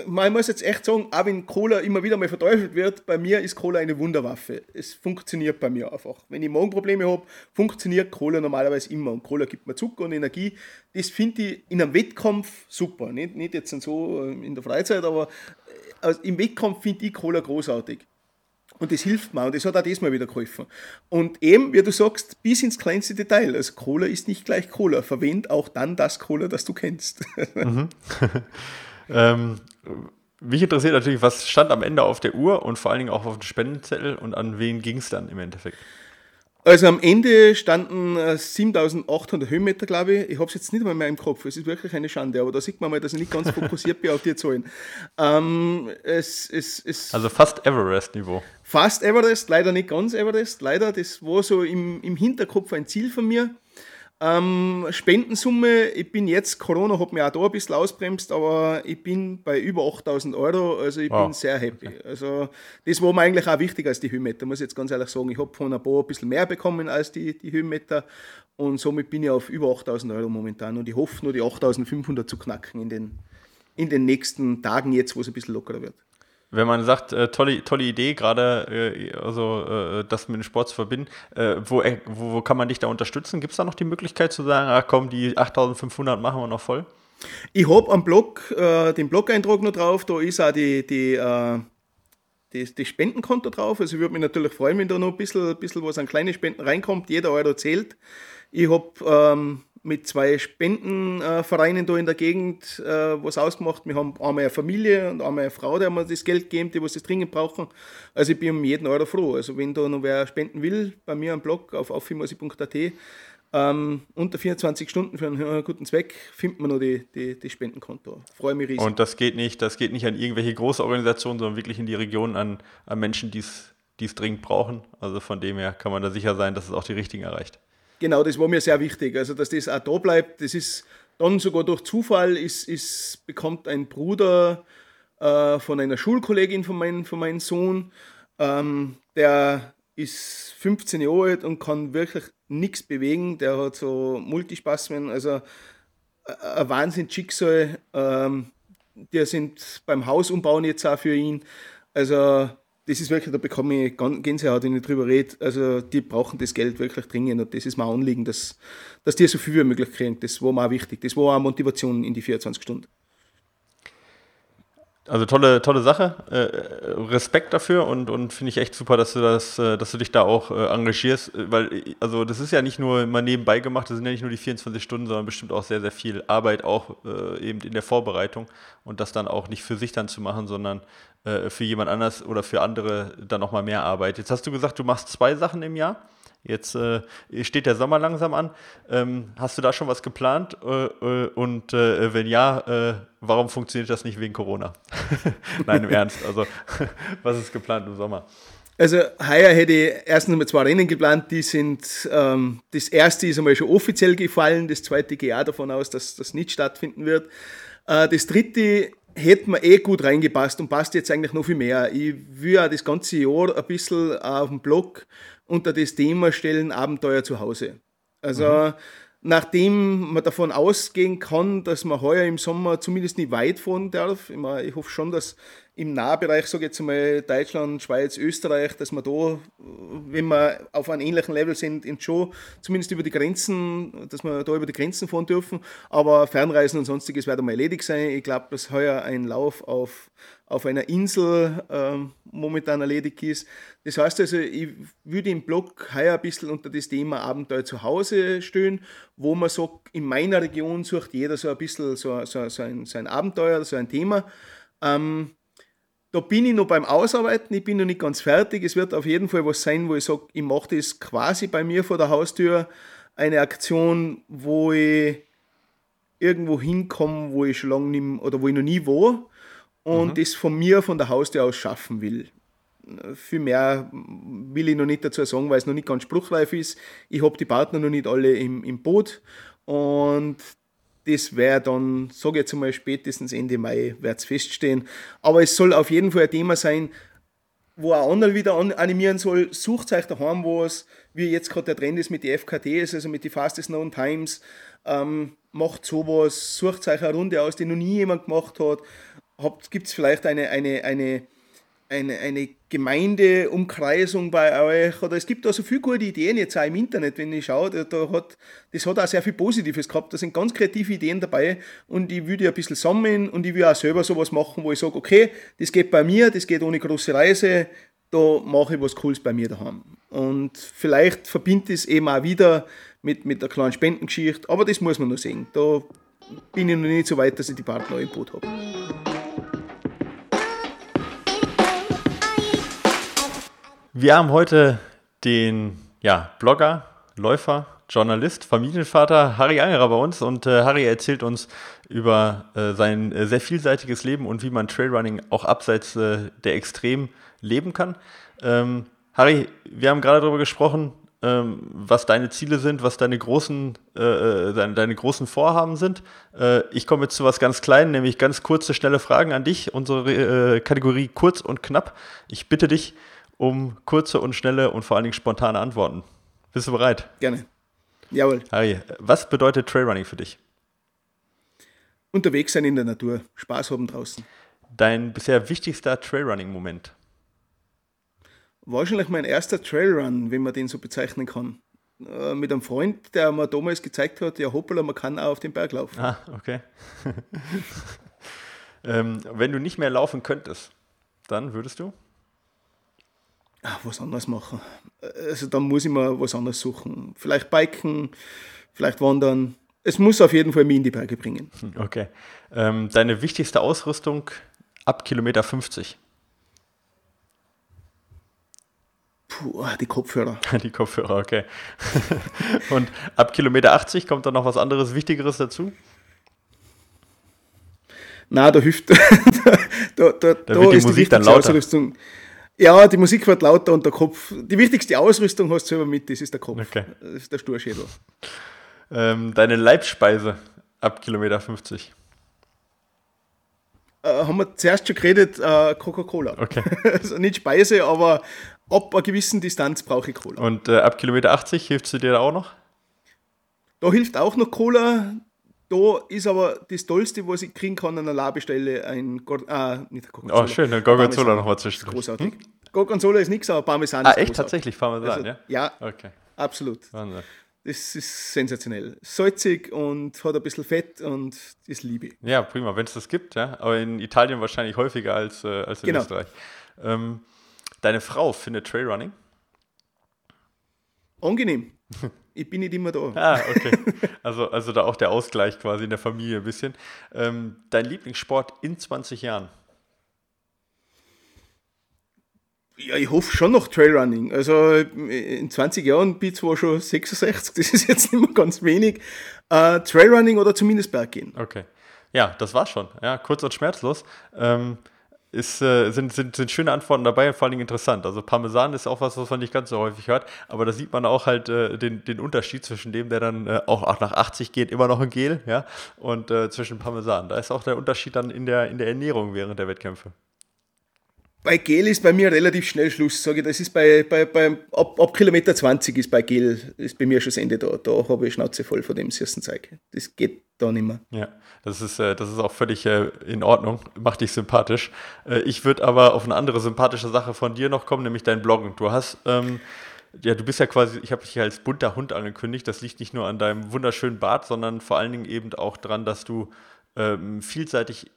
man muss jetzt echt sagen, auch wenn Cola immer wieder mal verteufelt wird, bei mir ist Cola eine Wunderwaffe. Es funktioniert bei mir einfach. Wenn ich Magenprobleme habe, funktioniert Cola normalerweise immer. Und Cola gibt mir Zucker und Energie. Das finde ich in einem Wettkampf super. Nicht, nicht jetzt so in der Freizeit, aber äh, im Wettkampf finde ich Cola großartig. Und das hilft mir und das hat auch diesmal wieder geholfen. Und eben, wie du sagst, bis ins kleinste Detail. Also Cola ist nicht gleich Cola. Verwend auch dann das Cola, das du kennst. [LAUGHS] Mhm. [LAUGHS] ähm, mich interessiert natürlich, was stand am Ende auf der Uhr und vor allen Dingen auch auf dem Spendenzettel und an wen ging es dann im Endeffekt? Also am Ende standen 7800 äh, Höhenmeter, glaube ich. Ich habe es jetzt nicht einmal mehr im Kopf. Es ist wirklich eine Schande, aber da sieht man mal, dass ich nicht ganz fokussiert bin auf die Zahlen. Ähm, es, es, es also fast Everest-Niveau. Fast Everest, leider nicht ganz Everest. Leider, das war so im, im Hinterkopf ein Ziel von mir. Ähm, Spendensumme, ich bin jetzt, Corona hat mir auch da ein bisschen ausbremst, aber ich bin bei über 8000 Euro, also ich wow. bin sehr happy. Okay. Also das war mir eigentlich auch wichtiger als die Höhenmeter, muss ich jetzt ganz ehrlich sagen. Ich habe von ein paar ein bisschen mehr bekommen als die, die Höhenmeter und somit bin ich auf über 8000 Euro momentan und ich hoffe nur die 8500 zu knacken in den, in den nächsten Tagen jetzt, wo es ein bisschen lockerer wird wenn man sagt, äh, tolle, tolle Idee, gerade äh, also äh, das mit dem Sport zu verbinden, äh, wo, äh, wo, wo, kann man dich da unterstützen? Gibt es da noch die Möglichkeit zu sagen, ach komm, die 8500 machen wir noch voll? Ich habe am Blog äh, den Blog-Eintrag noch drauf, da ist auch die, die, die, die Spendenkonto drauf. Also ich würde mich natürlich freuen, wenn da noch ein bisschen, bisschen was an kleine Spenden reinkommt. Jeder Euro zählt. Ich habe ähm, mit zwei Spendenvereinen da in der Gegend äh, was ausgemacht. Wir haben einmal eine Familie und einmal eine Frau, die mir das Geld geben, die was das dringend brauchen. Also ich bin um jeden Euro froh. Also wenn da noch wer spenden will, bei mir am Blog auf auffimusi.at ähm, unter 24 Stunden für einen guten Zweck findet man noch die, die, die Spendenkonto. Freue mich riesig. Und das geht nicht, das geht nicht an irgendwelche große Organisationen, sondern wirklich in die Region an, an Menschen, die es dringend brauchen. Also von dem her kann man da sicher sein, dass es auch die richtigen erreicht. Genau, das war mir sehr wichtig. Also, dass das auch da bleibt, das ist dann sogar durch Zufall, ist, ist, bekommt ein Bruder äh, von einer Schulkollegin von, mein, von meinem Sohn, ähm, der ist 15 Jahre alt und kann wirklich nichts bewegen. Der hat so Multispasmen, also äh, ein Wahnsinnsschicksal. Ähm, die sind beim Hausumbauen jetzt auch für ihn. Also das ist wirklich, da bekomme ich Gänsehaut, wenn ich drüber rede. Also die brauchen das Geld wirklich dringend und das ist mein Anliegen, dass, dass die so viel wie möglich kriegen. Das war mir auch wichtig. Das war auch Motivation in die 24 Stunden. Also tolle, tolle Sache. Äh, Respekt dafür und, und finde ich echt super, dass du das, äh, dass du dich da auch äh, engagierst. Weil, also das ist ja nicht nur mal nebenbei gemacht, das sind ja nicht nur die 24 Stunden, sondern bestimmt auch sehr, sehr viel Arbeit auch äh, eben in der Vorbereitung und das dann auch nicht für sich dann zu machen, sondern äh, für jemand anders oder für andere dann nochmal mehr Arbeit. Jetzt hast du gesagt, du machst zwei Sachen im Jahr. Jetzt äh, steht der Sommer langsam an. Ähm, hast du da schon was geplant? Äh, äh und äh, wenn ja, äh, warum funktioniert das nicht wegen Corona? [LAUGHS] Nein, im Ernst. Also, [LAUGHS] was ist geplant im Sommer? Also, heuer hätte ich erst einmal zwei Rennen geplant. Die sind, ähm, das erste ist einmal schon offiziell gefallen. Das zweite gehe auch davon aus, dass das nicht stattfinden wird. das dritte hätte man eh gut reingepasst und passt jetzt eigentlich noch viel mehr. Ich will ja das ganze Jahr ein bisschen auf dem Blog unter das Thema stellen, Abenteuer zu Hause. Also mhm. nachdem man davon ausgehen kann, dass man heuer im Sommer zumindest nicht weit fahren darf, ich, hoffe schon, dass im Nahbereich, sage ich jetzt mal Deutschland, Schweiz, Österreich, dass wir da, wenn wir auf einem ähnlichen Level sind, in schon zumindest über die Grenzen, dass wir da über die Grenzen fahren dürfen. Aber Fernreisen und sonstiges werden mal erledigt sein. Ich glaube, dass heuer ein Lauf auf, auf einer Insel ähm, momentan erledigt ist. Das heißt also, ich würde im Blog heuer ein bisschen unter das Thema Abenteuer zu Hause stehen, wo man sagt, in meiner Region sucht jeder so ein bisschen so, so, so, ein, so ein Abenteuer, so ein Thema. Ähm, da bin ich noch beim Ausarbeiten, ich bin noch nicht ganz fertig. Es wird auf jeden Fall was sein, wo ich sage, ich mache das quasi bei mir vor der Haustür. Eine Aktion, wo ich irgendwo hinkomme, wo ich schon lange nicht oder wo ich noch nie war und mhm. das von mir, von der Haustür aus schaffen will. Viel mehr will ich noch nicht dazu sagen, weil es noch nicht ganz spruchreif ist. Ich habe die Partner noch nicht alle im, im Boot und das wäre dann, sage ich jetzt mal, spätestens Ende Mai wird es feststehen. Aber es soll auf jeden Fall ein Thema sein, wo auch andere wieder animieren soll. Sucht euch daheim was, wie jetzt gerade der Trend ist mit den FKTs, also mit den Fastest Known Times. Ähm, macht sowas, sucht euch eine Runde aus, die noch nie jemand gemacht hat. Gibt es vielleicht eine, eine, eine eine, eine Gemeindeumkreisung bei euch oder es gibt da so viele gute Ideen jetzt auch im Internet, wenn ich schaue, da, da hat, das hat auch sehr viel Positives gehabt, da sind ganz kreative Ideen dabei und ich würde ein bisschen sammeln und ich will auch selber sowas machen, wo ich sage, okay, das geht bei mir, das geht ohne große Reise, da mache ich was Cooles bei mir daheim. Und vielleicht verbindet es eben auch wieder mit, mit der kleinen Spendengeschichte, aber das muss man noch sehen. Da bin ich noch nicht so weit, dass ich die Partner im Boot habe. Wir haben heute den ja, Blogger, Läufer, Journalist, Familienvater Harry Angerer bei uns und äh, Harry erzählt uns über äh, sein äh, sehr vielseitiges Leben und wie man Trailrunning auch abseits äh, der Extrem leben kann. Ähm, Harry, wir haben gerade darüber gesprochen, ähm, was deine Ziele sind, was deine großen, äh, äh, deine, deine, großen Vorhaben sind. ich komme jetzt zu was ganz Kleinem, nämlich ganz kurze, schnelle Fragen an dich. Unsere Kategorie kurz und knapp. Ich bitte dich, um kurze und schnelle und vor allen Dingen spontane Antworten. Bist du bereit? Gerne. Jawohl. Harry, was bedeutet Trailrunning für dich? Unterwegs sein in der Natur, Spaß haben draußen. Dein bisher wichtigster Trailrunning-Moment? Wahrscheinlich mein erster Trailrun, wenn man den so bezeichnen kann. Äh, mit einem Freund, der mir damals gezeigt hat, ja hoppala, man kann auch auf den Berg laufen. Ah, okay. [LAUGHS] ähm, wenn du nicht mehr laufen könntest, dann würdest du? Ach, was anderes machen. Also dann muss ich mal was anderes suchen. Vielleicht biken, vielleicht wandern. Es muss auf jeden Fall mich in die Berge bringen. Okay. Ähm, deine wichtigste Ausrüstung ab Kilometer 50? Puh, die Kopfhörer. [LAUGHS] die Kopfhörer, okay. [LAUGHS] Und ab Kilometer 80 kommt dann noch was anderes, Wichtigeres dazu? Na, da hilft. [LAUGHS] da, da, da, da, ist die Musik dann lauter. Ausrüstung. Ja, die Musik wird lauter und der Kopf. Die wichtigste Ausrüstung hast du selber mit, das ist der Kopf. Okay. Das ist der Sturschädel. Ähm, deine Leibspeise ab Kilometer 50. Äh, haben wir zuerst schon geredet, äh, Coca-Cola. Okay. [LAUGHS] also nicht Speise, aber ab einer gewissen Distanz brauche ich Cola. Und äh, ab Kilometer 80 hilft sie dir da auch noch? Da hilft auch noch Cola. Da ist aber das Tollste, was ich kriegen kann an der Labestelle, ein Gor ah, nicht Gorgonzola. Oh, schön, ein Gorgonzola nochmal zwischen. Großartig. Hm? Gorgonzola ist nichts, aber Parmesan ah, ist echt? Tatsächlich Parmesan, also, ja? Ja, okay. absolut. Wahnsinn. Das ist sensationell. Salzig und hat ein bisschen Fett und das liebe ich. Ja, prima, wenn es das gibt, ja. Aber in Italien wahrscheinlich häufiger als, äh, als in genau. Österreich. Ähm, deine Frau findet Trailrunning? Angenehm. [LAUGHS] ich bin nicht immer da. Ah, okay. Also, also da auch der Ausgleich quasi in der Familie ein bisschen. Ähm, dein Lieblingssport in 20 Jahren? Ja, ich hoffe schon noch Trailrunning. Also in 20 Jahren bin ich zwar schon 66, [LAUGHS] das ist jetzt nicht mehr ganz wenig. Äh, Trailrunning oder zumindest Berggehen. Okay. Ja, das war's schon. Ja, kurz und schmerzlos. Ähm, ist, äh, sind, sind, sind schöne Antworten dabei und vor allen Dingen interessant. Also Parmesan ist auch was, was man nicht ganz so häufig hört, aber da sieht man auch halt äh, den, den Unterschied zwischen dem, der dann äh, auch, auch nach 80 geht, immer noch ein Gel, ja, und äh, zwischen Parmesan. Da ist auch der Unterschied dann in der, in der Ernährung während der Wettkämpfe. Bei Gel ist bei mir relativ schnell Schluss, sage ich. Das ist bei, bei, bei ab, ab Kilometer 20 ist bei Gel ist bei mir schon das Ende da. Da habe ich Schnauze voll von dem süßen Zeug. Das geht da nicht mehr. Ja, das ist, äh, das ist auch völlig äh, in Ordnung. Macht dich sympathisch. Äh, ich würde aber auf eine andere sympathische Sache von dir noch kommen, nämlich dein Bloggen. Du hast. Ähm, ja, du bist ja quasi, ich habe dich als bunter Hund angekündigt. Das liegt nicht nur an deinem wunderschönen Bart, sondern vor allen Dingen eben auch daran, dass du ähm, vielseitig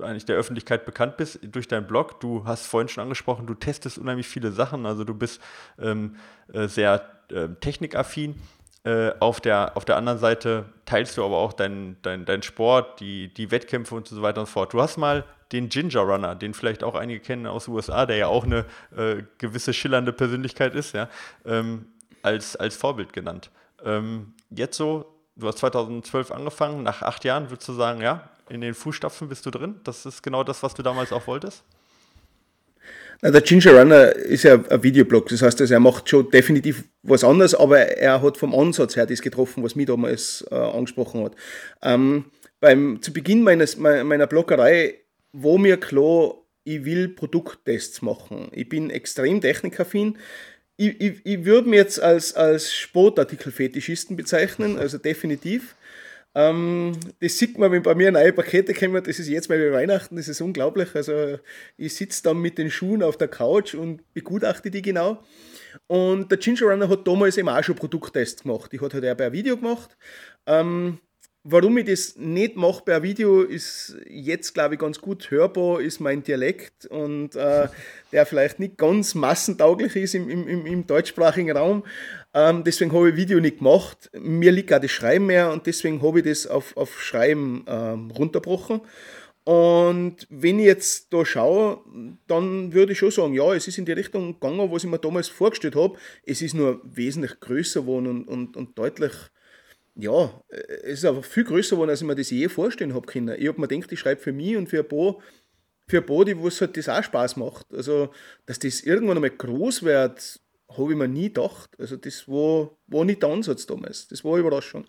eigentlich der Öffentlichkeit bekannt bist durch deinen Blog. Du hast vorhin schon angesprochen, du testest unheimlich viele Sachen. Also du bist ähm, äh, sehr äh, technikaffin. Äh, auf, der, auf der anderen Seite teilst du aber auch deinen dein, dein Sport, die, die Wettkämpfe und so weiter und so fort. Du hast mal den Ginger Runner, den vielleicht auch einige kennen aus den USA, der ja auch eine äh, gewisse schillernde Persönlichkeit ist, ja, ähm, als, als Vorbild genannt. Ähm, jetzt so du hast 2012 angefangen, nach acht Jahren würdest du sagen, ja, in den Fußstapfen bist du drin. Das ist genau das, was du damals auch wolltest. Na, der Ginger Runner ist ja ein Videoblog, das heißt, also er macht schon definitiv was anderes, aber er hat vom Ansatz her das getroffen, was mich damals äh, angesprochen hat. Ähm, beim, zu Beginn meines, meiner Bloggerei war mir klar, ich will Produkttests machen. Ich bin extrem technikaffin. Ich, ich, ich würde mich jetzt als, als Sportartikel-Fetischisten bezeichnen, also definitiv. Ähm, das sieht man, wenn bei mir neue Pakete kommen, das ist jetzt bei Weihnachten, das ist unglaublich. Also ich sitze dann mit den Schuhen auf der Couch und begutachte die genau. Und der Ginger Runner hat damals eben auch schon Produkttests gemacht. Ich hatte halt auch ein Video gemacht. Ähm, Warum ich das nicht mache per Video, ist jetzt, glaube ich, ganz gut hörbar, ist mein Dialekt und äh, [LAUGHS] der vielleicht nicht ganz massentauglich ist im, im, im deutschsprachigen Raum. Ähm, deswegen habe ich Video nicht gemacht. Mir liegt auch das Schreiben mehr und deswegen habe ich das auf, auf Schreiben ähm, runterbrochen. Und wenn ich jetzt da schaue, dann würde ich schon sagen, ja, es ist in die Richtung gegangen, was ich mir damals vorgestellt habe. Es ist nur wesentlich größer geworden und, und, und deutlich ja, äh, es ist einfach viel größer geworden, als ich mir das je vorstellen habe können. Ich habe mir gedacht, ich schreibe für mich und für ein paar, für ein paar die wo es halt das auch Spaß macht. Also, dass das irgendwann einmal groß wird, habe ich mir nie gedacht. Also, das war, war nicht der Ansatz damals. Das war eine Überraschung.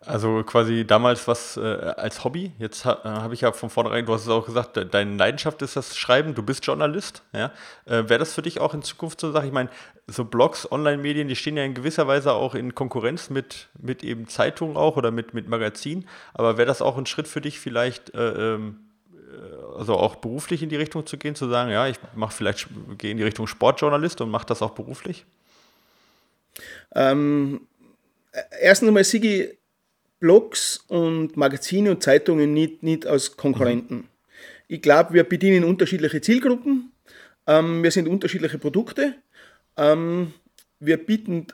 Also quasi damals was äh, als Hobby. Jetzt ha, äh, habe ich ja von vornherein, du hast es auch gesagt, deine Leidenschaft ist das Schreiben, du bist Journalist. Ja? Äh, Wäre das für dich auch in Zukunft so Sache? Ich meine, so Blogs, Online-Medien, die stehen ja in gewisser Weise auch in Konkurrenz mit, mit eben Zeitungen auch oder mit, mit Magazinen. Aber wäre das auch ein Schritt für dich vielleicht, äh, ähm, äh, also auch beruflich in die Richtung zu gehen, zu sagen, ja, ich mache vielleicht, gehe in die Richtung Sportjournalist und mache das auch beruflich? Ähm, erstens einmal, Sigi, Blogs und Magazine und Zeitungen nicht, nicht als Konkurrenten. Mhm. Ich glaube, wir bedienen unterschiedliche Zielgruppen, ähm, wir sind unterschiedliche Produkte, ähm, wir bieten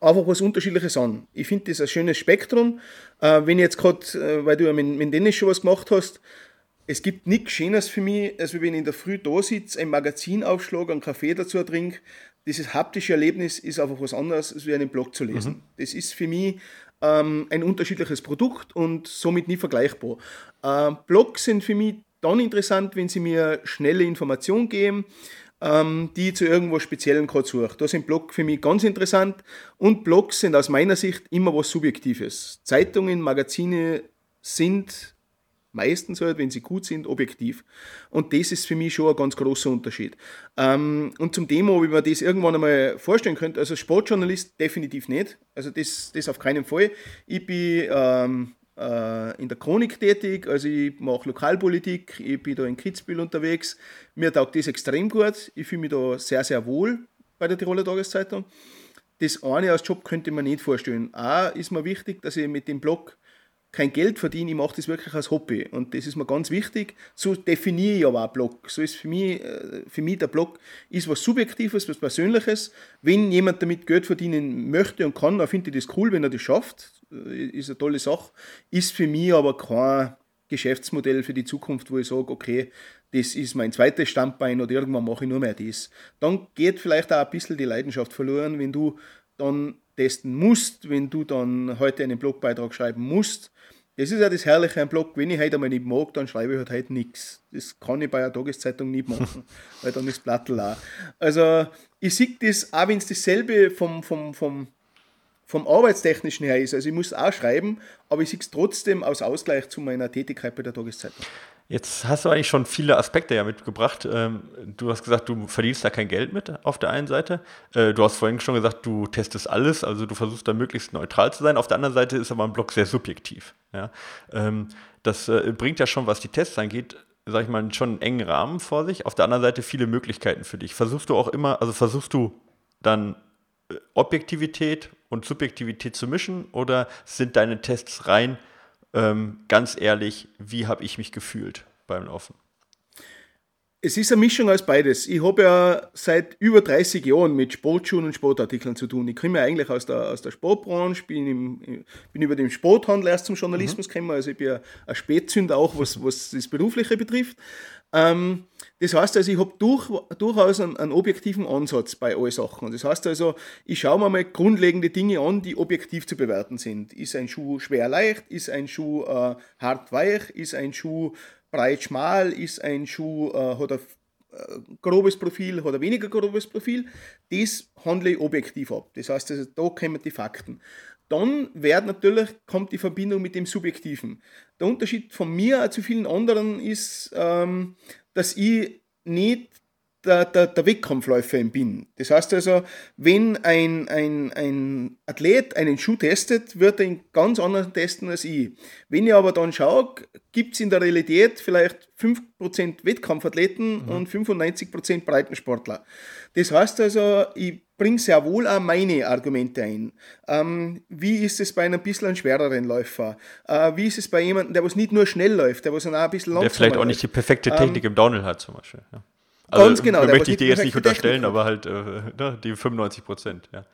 einfach was Unterschiedliches an. Ich finde das ein schönes Spektrum. Äh, wenn ich jetzt gerade, äh, weil du ja mit, mit Dennis schon was gemacht hast, es gibt nichts Schönes für mich, als wenn ich in der Früh da sitze, ein Magazin aufschlage, einen Kaffee dazu trinke. Dieses haptische Erlebnis ist einfach was anderes, als wie einen Blog zu lesen. Mhm. Das ist für mich ähm, ein unterschiedliches Produkt und somit nie vergleichbar. Äh, Blogs sind für mich dann interessant, wenn sie mir schnelle Informationen geben, ähm, die ich zu irgendwo Speziellen gerade suche. Da sind Blogs für mich ganz interessant und Blogs sind aus meiner Sicht immer was Subjektives. Zeitungen, Magazine sind meistens halt, wenn sie gut sind, objektiv. Und das ist für mich schon ein ganz großer Unterschied. Ähm, und zum Thema, wie man das irgendwann einmal vorstellen könnte, also Sportjournalist definitiv nicht. Also das, das auf keinen Fall. Ich bin ähm, äh, in der Chronik tätig, also ich mache Lokalpolitik, ich bin da in Kitzbühel unterwegs. Mir taugt das extrem gut. Ich fühle mich da sehr, sehr wohl bei der Tiroler Tageszeitung. Das eine als Job könnte man nicht vorstellen. A ist mir wichtig, dass ich mit dem Blog kein Geld verdiene, ich mache das wirklich als Hobby. Und das ist mir ganz wichtig. So definiere ich aber auch Blog. So ist für mich, äh, für mich der Blog ist was Subjektives, was Persönliches. Wenn jemand damit Geld verdienen möchte und kann, dann finde ich das cool, wenn er das schafft. Äh, ist eine tolle Sache. Ist für mich aber kein Geschäftsmodell für die Zukunft, wo ich sage, okay, das ist mein zweites Standbein oder irgendwann mache ich nur mehr das. Dann geht vielleicht auch ein bisschen die Leidenschaft verloren, wenn du dann testen musst, wenn du dann heute einen Blogbeitrag schreiben musst. Das ist ja das Herrliche am Blog. Wenn ich heute einmal nicht mag, dann schreibe ich halt heute nichts. Das kann ich bei einer Tageszeitung nicht machen, [LAUGHS] weil dann ist Plattel auch. Also, ich sehe das, auch wenn es dasselbe vom, vom, vom, vom Arbeitstechnischen her ist. Also, ich muss auch schreiben, aber ich sehe es trotzdem als Ausgleich zu meiner Tätigkeit bei der Tageszeitung. Jetzt hast du eigentlich schon viele Aspekte ja mitgebracht. Ähm, du hast gesagt, du verdienst da kein Geld mit auf der einen Seite. Äh, du hast vorhin schon gesagt, du testest alles, also du versuchst da möglichst neutral zu sein. Auf der anderen Seite ist aber ein Blog sehr subjektiv. Ähm, das äh, bringt ja schon, was die Tests angeht, sag ich mal, schon einen engen Rahmen vor sich. Auf der anderen Seite viele Möglichkeiten für dich. Versuchst du auch immer, also versuchst du dann äh, Objektivität und Subjektivität zu mischen oder sind deine Tests rein ähm, ganz ehrlich, wie habe ich mich gefühlt beim Laufen? Es ist eine Mischung aus beides. Ich habe ja seit über 30 Jahren mit Sportschuhen und Sportartikeln zu tun. Ich komme ja eigentlich aus der, aus der Sportbranche, bin, im, bin über den Sporthandel erst zum Journalismus mhm. gekommen. Also ich bin ein Spätzünder auch, was, was das Berufliche betrifft. Ähm, das heißt also, ich habe durch, durchaus einen, einen, objektiven Ansatz bei allen Sachen. Das heißt also, ich schaue mir mal grundlegende Dinge an, die objektiv zu bewerten sind. Ist ein Schuh schwer leicht? Ist ein Schuh äh, hart weich? Ist ein Schuh breit schmal? Ist ein Schuh, äh, hat ein äh, grobes Profil, hat ein weniger grobes Profil? Das handle ich objektiv ab. Das heißt also, da kommen die Fakten dann wird natürlich, kommt die Verbindung mit dem Subjektiven. Der Unterschied von mir zu vielen anderen ist, ähm, dass ich nicht der, der, der Wettkampfläufer bin. Das heißt also, wenn ein, ein, ein Athlet einen Schuh testet, wird er ihn ganz anders testen als ich. Wenn ich aber dann schaue, gibt es in der Realität vielleicht 5% Wettkampfathleten mhm. und 95% Breitensportler. Das heißt also, ich bringe sehr wohl auch meine Argumente ein. Ähm, wie ist es bei einem bisschen schwereren Läufer? Äh, wie ist es bei jemandem, der was nicht nur schnell läuft, der was auch ein bisschen langsamer Der vielleicht auch nicht die perfekte Technik ähm, im Downhill hat zum Beispiel. Ja. Also, ganz genau. Möchte ich dir jetzt nicht unterstellen, aber halt äh, [LAUGHS] ne, die 95 Prozent, ja.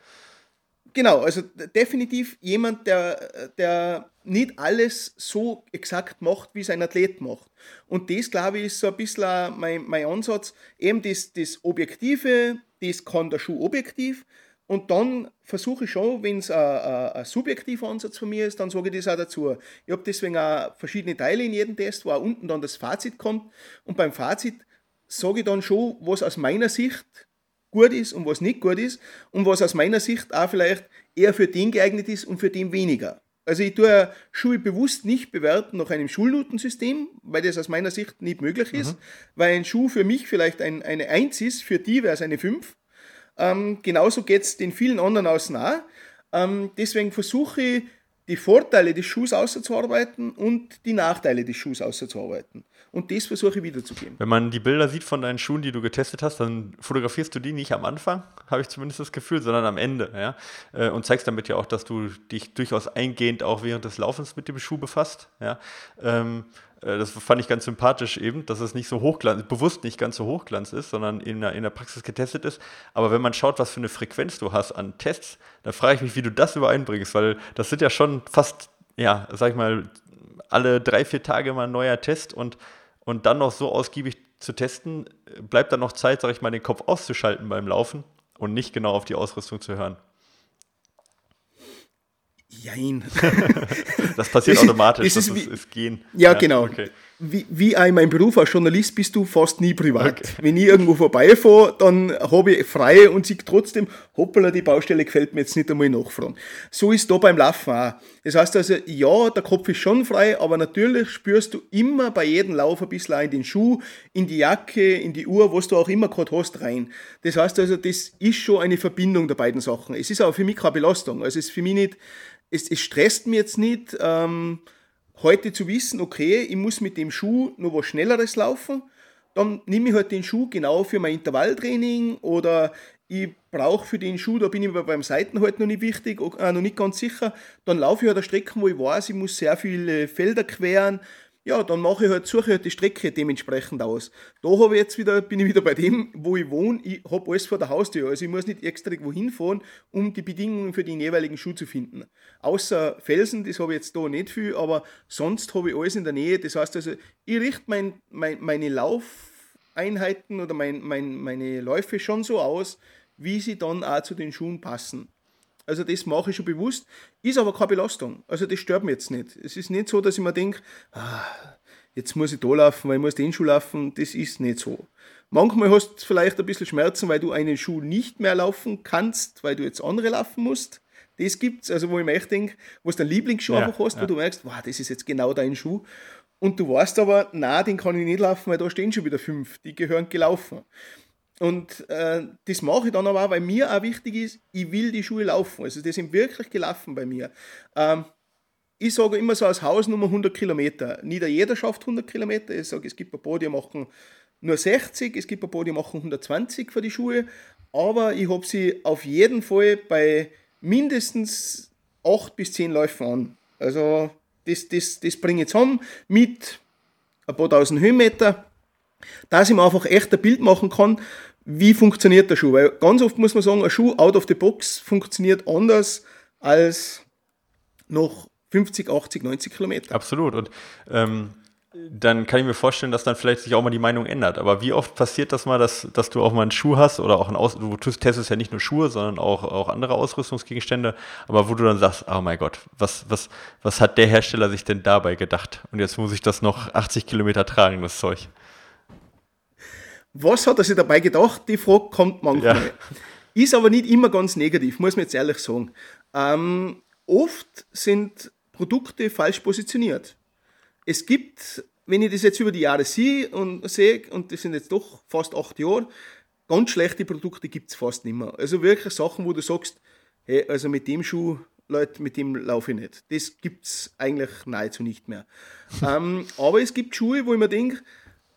Genau, also definitiv jemand, der, der nicht alles so exakt macht, wie sein Athlet macht. Und das, glaube ich, ist so ein bisschen mein, mein Ansatz. Eben das, das Objektive, das kann der Schuh objektiv. Und dann versuche ich schon, wenn es ein, subjektiver Ansatz von mir ist, dann sage ich das auch dazu. Ich habe deswegen auch verschiedene Teile in jedem Test, wo auch unten dann das Fazit kommt. Und beim Fazit sage ich dann schon, was aus meiner Sicht gut ist und was nicht gut ist und was aus meiner Sicht auch vielleicht eher für den geeignet ist und für den weniger. Also ich tue Schuhe bewusst nicht bewerten nach einem Schulnotensystem, weil das aus meiner Sicht nicht möglich ist, mhm. weil ein Schuh für mich vielleicht ein, eine 1 ist, für die wäre es eine 5. Ähm, genauso geht es den vielen anderen aus nah. Ähm, deswegen versuche ich die Vorteile des Schuhs auszuarbeiten und die Nachteile des Schuhs auszuarbeiten. Und das versuche ich wiederzugeben. Wenn man die Bilder sieht von deinen Schuhen, die du getestet hast, dann fotografierst du die nicht am Anfang, habe ich zumindest das Gefühl, sondern am Ende. Ja? Äh, und zeigst damit ja auch, dass du dich durchaus eingehend auch während des Laufens mit dem Schuh befasst. Ja? Ähm, äh, das fand ich ganz sympathisch eben, dass es nicht so hochglanz, bewusst nicht ganz so hochglanz ist, sondern in der, in der Praxis getestet ist. Aber wenn man schaut, was für eine Frequenz du hast an Tests, dann frage ich mich, wie du das übereinbringst, weil das sind ja schon fast, ja, sag ich mal, alle drei, vier Tage mal ein neuer Test und und dann noch so ausgiebig zu testen, bleibt dann noch Zeit, sage ich mal, den Kopf auszuschalten beim Laufen und nicht genau auf die Ausrüstung zu hören. Jein. [LAUGHS] das passiert automatisch, ist, das ist, ist Gehen. Ja, ja genau. Okay wie, wie auch in meinem Beruf als Journalist bist du fast nie privat. Okay. [LAUGHS] Wenn ich irgendwo vorbeifahre, dann habe ich frei und sehe trotzdem, hoppala, die Baustelle gefällt mir jetzt nicht einmal nachfragen. So ist da beim Laufen auch. Das heißt also, ja, der Kopf ist schon frei, aber natürlich spürst du immer bei jedem Lauf ein bisschen in den Schuh, in die Jacke, in die Uhr, was du auch immer gerade hast, rein. Das heißt also, das ist schon eine Verbindung der beiden Sachen. Es ist aber für mich keine Belastung. Also es ist für mich nicht, es, es stresst mich jetzt nicht, ähm, heute zu wissen, okay, ich muss mit dem Schuh noch was Schnelleres laufen, dann nehme ich halt den Schuh genau für mein Intervalltraining oder ich brauche für den Schuh, da bin ich beim Seiten halt noch nicht wichtig, äh, noch nicht ganz sicher, dann laufe ich halt eine Strecke, wo ich weiß, ich muss sehr viele Felder queren, ja, dann mache ich halt, suche ich halt die Strecke dementsprechend aus. Da habe ich jetzt wieder, bin ich wieder bei dem, wo ich wohne, ich habe alles vor der Haustür. Also ich muss nicht extra irgendwo hinfahren, um die Bedingungen für den jeweiligen Schuh zu finden. Außer Felsen, das habe ich jetzt da nicht viel, aber sonst habe ich alles in der Nähe. Das heißt also, ich richte mein, mein, meine Laufeinheiten oder mein, mein, meine Läufe schon so aus, wie sie dann auch zu den Schuhen passen. Also das mache ich schon bewusst, ist aber keine Belastung. Also das stört mich jetzt nicht. Es ist nicht so, dass ich mir denke, ah, jetzt muss ich da laufen, weil ich muss den Schuh laufen. Das ist nicht so. Manchmal hast du vielleicht ein bisschen Schmerzen, weil du einen Schuh nicht mehr laufen kannst, weil du jetzt andere laufen musst. Das gibt's, also wo ich mir echt denke, wo du deinen Lieblingsschuh ja, einfach hast, ja. wo du merkst, wow, das ist jetzt genau dein Schuh. Und du weißt aber, na, den kann ich nicht laufen, weil da stehen schon wieder fünf, die gehören gelaufen. Und äh, das mache ich dann aber auch, weil mir auch wichtig ist, ich will die Schuhe laufen. Also die sind wirklich gelaufen bei mir. Ähm, ich sage immer so als Hausnummer 100 Kilometer. Nicht jeder schafft 100 Kilometer. Ich sage, es gibt ein paar, die machen nur 60, es gibt ein paar, die machen 120 für die Schuhe. Aber ich habe sie auf jeden Fall bei mindestens 8 bis 10 Läufen an. Also das, das, das bringe ich zusammen mit ein paar tausend Höhenmeter dass ich mir einfach echt ein Bild machen kann, wie funktioniert der Schuh. Weil ganz oft muss man sagen, ein Schuh out of the box funktioniert anders als noch 50, 80, 90 Kilometer. Absolut. Und ähm, dann kann ich mir vorstellen, dass dann vielleicht sich auch mal die Meinung ändert. Aber wie oft passiert das mal, dass, dass du auch mal einen Schuh hast oder auch ein Aus du testest ja nicht nur Schuhe, sondern auch, auch andere Ausrüstungsgegenstände, aber wo du dann sagst, oh mein Gott, was, was, was hat der Hersteller sich denn dabei gedacht? Und jetzt muss ich das noch 80 Kilometer tragen, das Zeug. Was hat er sich dabei gedacht? Die Frage kommt manchmal. Ja. Ist aber nicht immer ganz negativ, muss man jetzt ehrlich sagen. Ähm, oft sind Produkte falsch positioniert es gibt, wenn ich das jetzt über die Jahre sehe und sehe, und das sind jetzt doch fast acht Jahre, ganz schlechte Produkte gibt es fast nicht mehr. Also wirklich Sachen, wo du sagst, hey, also mit dem Schuh, Leute, mit dem laufe ich nicht. Das gibt es eigentlich nahezu nicht mehr. ähm, aber es gibt Schuhe, wo ich mir denke,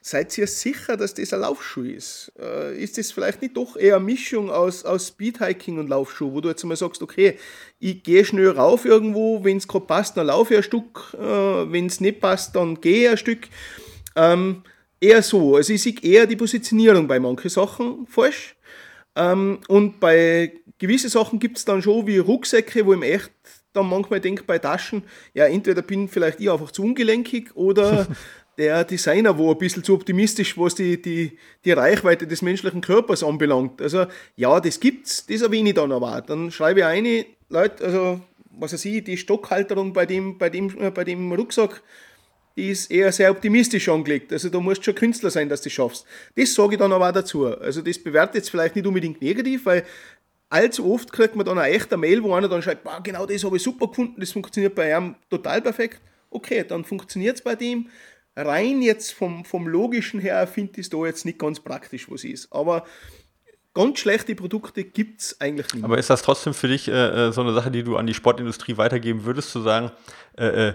Seid ihr sicher, dass das ein Laufschuh ist? Äh, ist das vielleicht nicht doch eher eine Mischung aus, aus Speedhiking und Laufschuh, wo du jetzt mal sagst, okay, ich gehe schnell rauf irgendwo, wenn es gerade passt, dann laufe ich ein Stück, äh, wenn es nicht passt, dann gehe ich ein Stück. Ähm, eher so. Also ich sehe eher die Positionierung bei manchen Sachen falsch. Ähm, und bei gewissen Sachen gibt es dann schon wie Rucksäcke, wo ich mir echt dann manchmal denke bei Taschen, ja, entweder bin vielleicht ich einfach zu ungelenkig oder [LAUGHS] der Designer wo ein bisschen zu optimistisch, was die, die, die Reichweite des menschlichen Körpers anbelangt. Also ja, das gibt's, das erwähne ich dann aber. Dann schreibe ich eine, Leute, also was weiß ich, die Stockhalterung bei dem, bei dem, äh, bei dem Rucksack, die ist eher sehr optimistisch angelegt. Also da musst schon Künstler sein, dass du das schaffst. Das sage ich dann aber auch dazu. Also das bewertet jetzt vielleicht nicht unbedingt negativ, weil allzu oft kriegt man dann eine echte Mail, wo einer dann schreibt, genau das habe ich super gefunden, das funktioniert bei einem total perfekt. Okay, dann funktioniert es bei dem rein jetzt vom, vom Logischen her finde ich es da jetzt nicht ganz praktisch, was ist. Aber ganz schlechte Produkte gibt es eigentlich nicht. Aber ist das trotzdem für dich äh, äh, so eine Sache, die du an die Sportindustrie weitergeben würdest, zu sagen, äh, äh,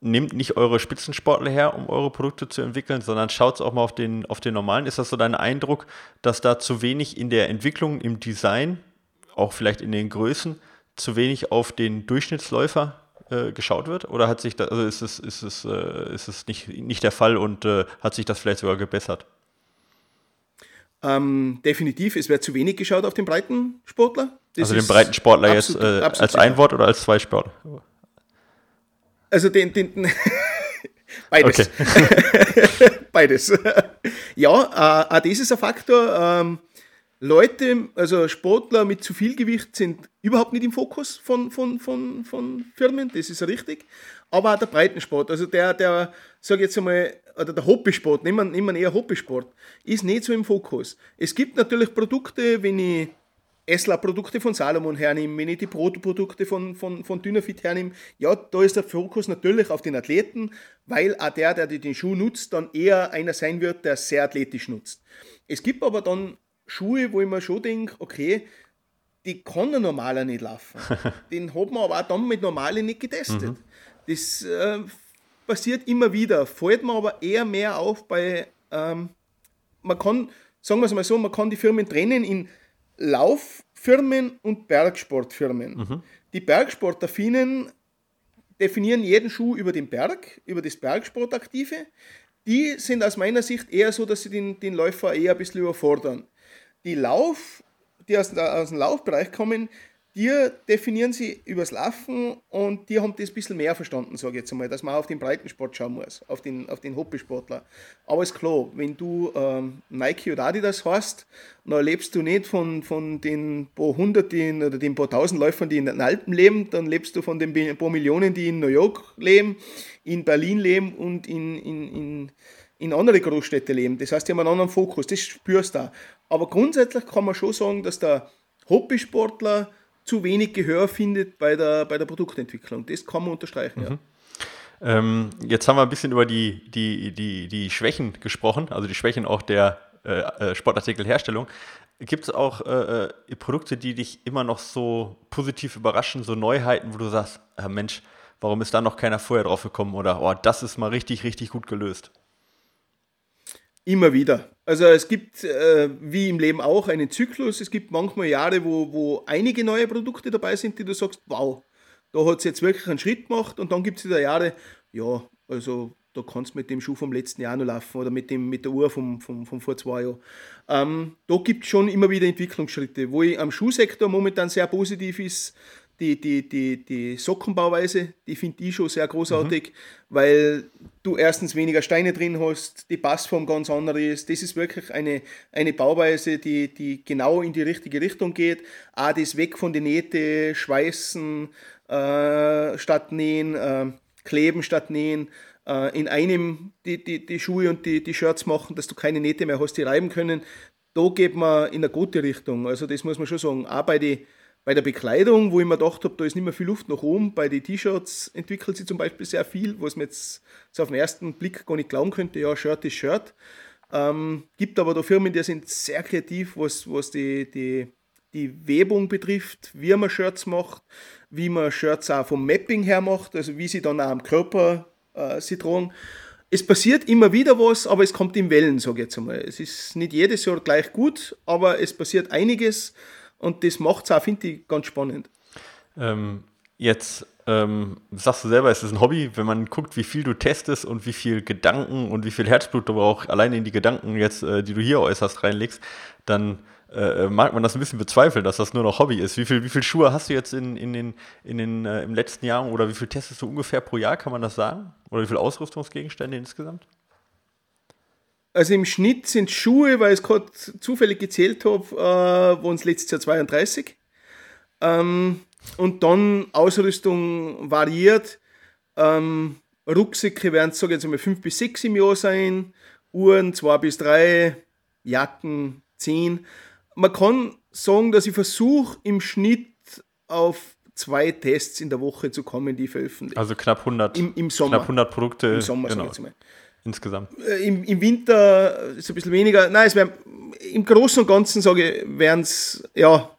nehmt nicht eure Spitzensportler her, um eure Produkte zu entwickeln, sondern schaut auch mal auf den, auf den normalen. Ist das so dein Eindruck, dass da zu wenig in der Entwicklung, im Design, auch vielleicht in den Größen, zu wenig auf den Durchschnittsläufer äh, geschaut wird? Oder hat sich da, also ist es, ist es, äh, ist es nicht, nicht der Fall und äh, hat sich das vielleicht sogar gebessert? Ähm, definitiv, es wird zu wenig geschaut auf den Breitensportler. Das also den Breitensportler jetzt äh, als ein Wort oder als zwei Sportler? Also den, den [LAUGHS] beides. Okay. [LAUGHS] beides. ja, äh, auch das ist ein Faktor. Ähm, Leute, also Sportler mit zu viel Gewicht sind überhaupt nicht im Fokus von, von, von, von Firmen, das ist richtig. Aber auch der Breitensport, also der, der sage jetzt einmal, oder der Hobbysport, nehmen wir, nehmen eher Hobbysport, ist nicht so im Fokus. Es gibt natürlich Produkte, wenn ich Esla-Produkte von Salomon hernehme, wenn ich die Proto-Produkte von, von, von Dynafit hernehme, ja, da ist der Fokus natürlich auf den Athleten, weil auch der, der den Schuh nutzt, dann eher einer sein wird, der sehr athletisch nutzt. Es gibt aber dann Schuhe, wo ich mir schon denke, okay, die kann ein normaler nicht laufen. [LAUGHS] Den hat man aber auch dann mit normalen nicht getestet. Mhm. Das äh, passiert immer wieder, fällt mir aber eher mehr auf bei, ähm, man kann, sagen wir es mal so, man kann die Firmen trennen in Lauffirmen und Bergsportfirmen. Mhm. Die Bergsportaffinen definieren jeden Schuh über den Berg, über das Bergsportaktive. Die sind aus meiner Sicht eher so, dass sie den, den Läufer eher ein bisschen überfordern die Lauf, die aus, aus dem Laufbereich kommen, die definieren sie übers Laufen und die haben das ein bisschen mehr verstanden, sage ich jetzt einmal, dass man auf den Breitensport schauen muss, auf den, auf den Hobbysportler. Aber ist klar, wenn du ähm, Nike oder Adidas hast, dann lebst du nicht von, von den paar hundert oder den paar tausend Läufern, die in den Alpen leben, dann lebst du von den paar Millionen, die in New York leben, in Berlin leben und in, in, in in andere Großstädte leben. Das heißt, die haben einen anderen Fokus, das spürst du auch. Aber grundsätzlich kann man schon sagen, dass der Hobbysportler zu wenig Gehör findet bei der, bei der Produktentwicklung. Das kann man unterstreichen, mhm. ja. Ähm, jetzt haben wir ein bisschen über die, die, die, die Schwächen gesprochen, also die Schwächen auch der äh, äh Sportartikelherstellung. Gibt es auch äh, äh, Produkte, die dich immer noch so positiv überraschen, so Neuheiten, wo du sagst, äh, Mensch, warum ist da noch keiner vorher drauf gekommen oder oh, das ist mal richtig, richtig gut gelöst? Immer wieder. Also es gibt, äh, wie im Leben auch, einen Zyklus. Es gibt manchmal Jahre, wo, wo einige neue Produkte dabei sind, die du sagst, wow, da hat es jetzt wirklich einen Schritt gemacht. Und dann gibt es wieder Jahre, ja, also da kannst du mit dem Schuh vom letzten Jahr noch laufen oder mit, dem, mit der Uhr vom, vom, vom vor zwei Jahren. Ähm, da gibt es schon immer wieder Entwicklungsschritte. Wo ich am Schuhsektor momentan sehr positiv ist, die, die, die, die Sockenbauweise, die finde ich schon sehr großartig, mhm. weil du erstens weniger Steine drin hast, die Passform ganz andere ist. Das ist wirklich eine, eine Bauweise, die, die genau in die richtige Richtung geht. Auch das weg von den Nähte, Schweißen äh, statt Nähen, äh, Kleben statt Nähen, äh, in einem die, die, die Schuhe und die, die Shirts machen, dass du keine Nähte mehr hast, die reiben können. Da geht man in eine gute Richtung. Also das muss man schon sagen. Auch bei den bei der Bekleidung, wo ich mir gedacht habe, da ist nicht mehr viel Luft nach oben, bei den T-Shirts entwickelt sich zum Beispiel sehr viel, was man jetzt so auf den ersten Blick gar nicht glauben könnte, ja, Shirt ist Shirt. Ähm, gibt aber da Firmen, die sind sehr kreativ, was, was die, die, die Webung betrifft, wie man Shirts macht, wie man Shirts auch vom Mapping her macht, also wie sie dann auch am Körper äh, sie tragen. Es passiert immer wieder was, aber es kommt in Wellen, sage ich jetzt einmal. Es ist nicht jedes Jahr gleich gut, aber es passiert einiges. Und das macht es auch, finde ich, ganz spannend. Ähm, jetzt ähm, sagst du selber, es ist ein Hobby, wenn man guckt, wie viel du testest und wie viel Gedanken und wie viel Herzblut du auch alleine in die Gedanken jetzt, äh, die du hier äußerst, reinlegst, dann äh, mag man das ein bisschen bezweifeln, dass das nur noch Hobby ist. Wie viel, wie viel Schuhe hast du jetzt in, in den, in den, äh, im letzten Jahr oder wie viel testest du ungefähr pro Jahr, kann man das sagen? Oder wie viele Ausrüstungsgegenstände insgesamt? Also im Schnitt sind Schuhe, weil ich es gerade zufällig gezählt habe, äh, waren es letztes Jahr 32. Ähm, und dann Ausrüstung variiert. Ähm, Rucksäcke werden es, sage ich jetzt mal, 5 bis 6 im Jahr sein, Uhren 2 bis 3, Jacken 10. Man kann sagen, dass ich versuche, im Schnitt auf zwei Tests in der Woche zu kommen, die veröffentlichen. Also knapp 100, Im, im Sommer. Knapp 100 Produkte. Im Sommer, genau. sage ich jetzt mal insgesamt? Äh, Im, Im Winter ist ein bisschen weniger. Nein, es wäre im Großen und Ganzen, sage ich, wären es, ja,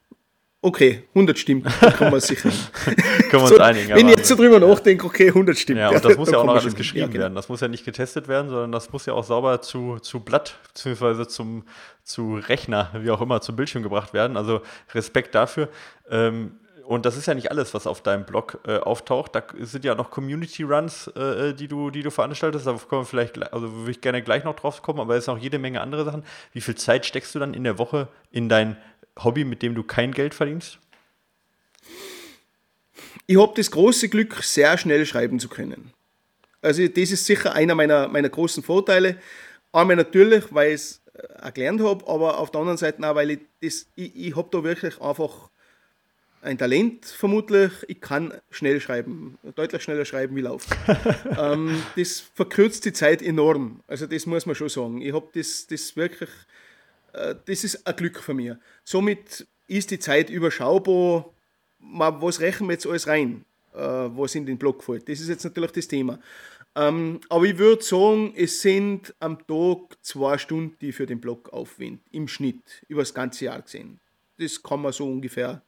okay, 100 stimmt. Da kann man sicher. [LAUGHS] können wir uns so, einigen. Wenn ich jetzt so drüber nachdenke, okay, 100 stimmt. Ja, und das muss ja auch noch alles geschrieben ja, genau. werden. Das muss ja nicht getestet werden, sondern das muss ja auch sauber zu, zu Blatt, beziehungsweise zum, zu Rechner, wie auch immer, zum Bildschirm gebracht werden. Also Respekt dafür. Ähm, und das ist ja nicht alles, was auf deinem Blog äh, auftaucht. Da sind ja noch Community Runs, äh, die, du, die du veranstaltest. Da kommen wir vielleicht, also würde ich gerne gleich noch drauf kommen, aber es ist noch jede Menge andere Sachen. Wie viel Zeit steckst du dann in der Woche in dein Hobby, mit dem du kein Geld verdienst? Ich habe das große Glück, sehr schnell schreiben zu können. Also, das ist sicher einer meiner, meiner großen Vorteile. Einmal natürlich, weil ich es äh, gelernt habe, aber auf der anderen Seite auch, weil ich das, ich, ich habe da wirklich einfach ein Talent vermutlich. Ich kann schnell schreiben, deutlich schneller schreiben wie laufen. [LAUGHS] ähm, das verkürzt die Zeit enorm. Also das muss man schon sagen. Ich habe das, das wirklich, äh, das ist ein Glück für mich. Somit ist die Zeit überschaubar. Was rechnen wir jetzt alles rein, äh, was in den Blog fällt? Das ist jetzt natürlich das Thema. Ähm, aber ich würde sagen, es sind am Tag zwei Stunden, die ich für den Blog aufwende, im Schnitt, über das ganze Jahr gesehen. Das kann man so ungefähr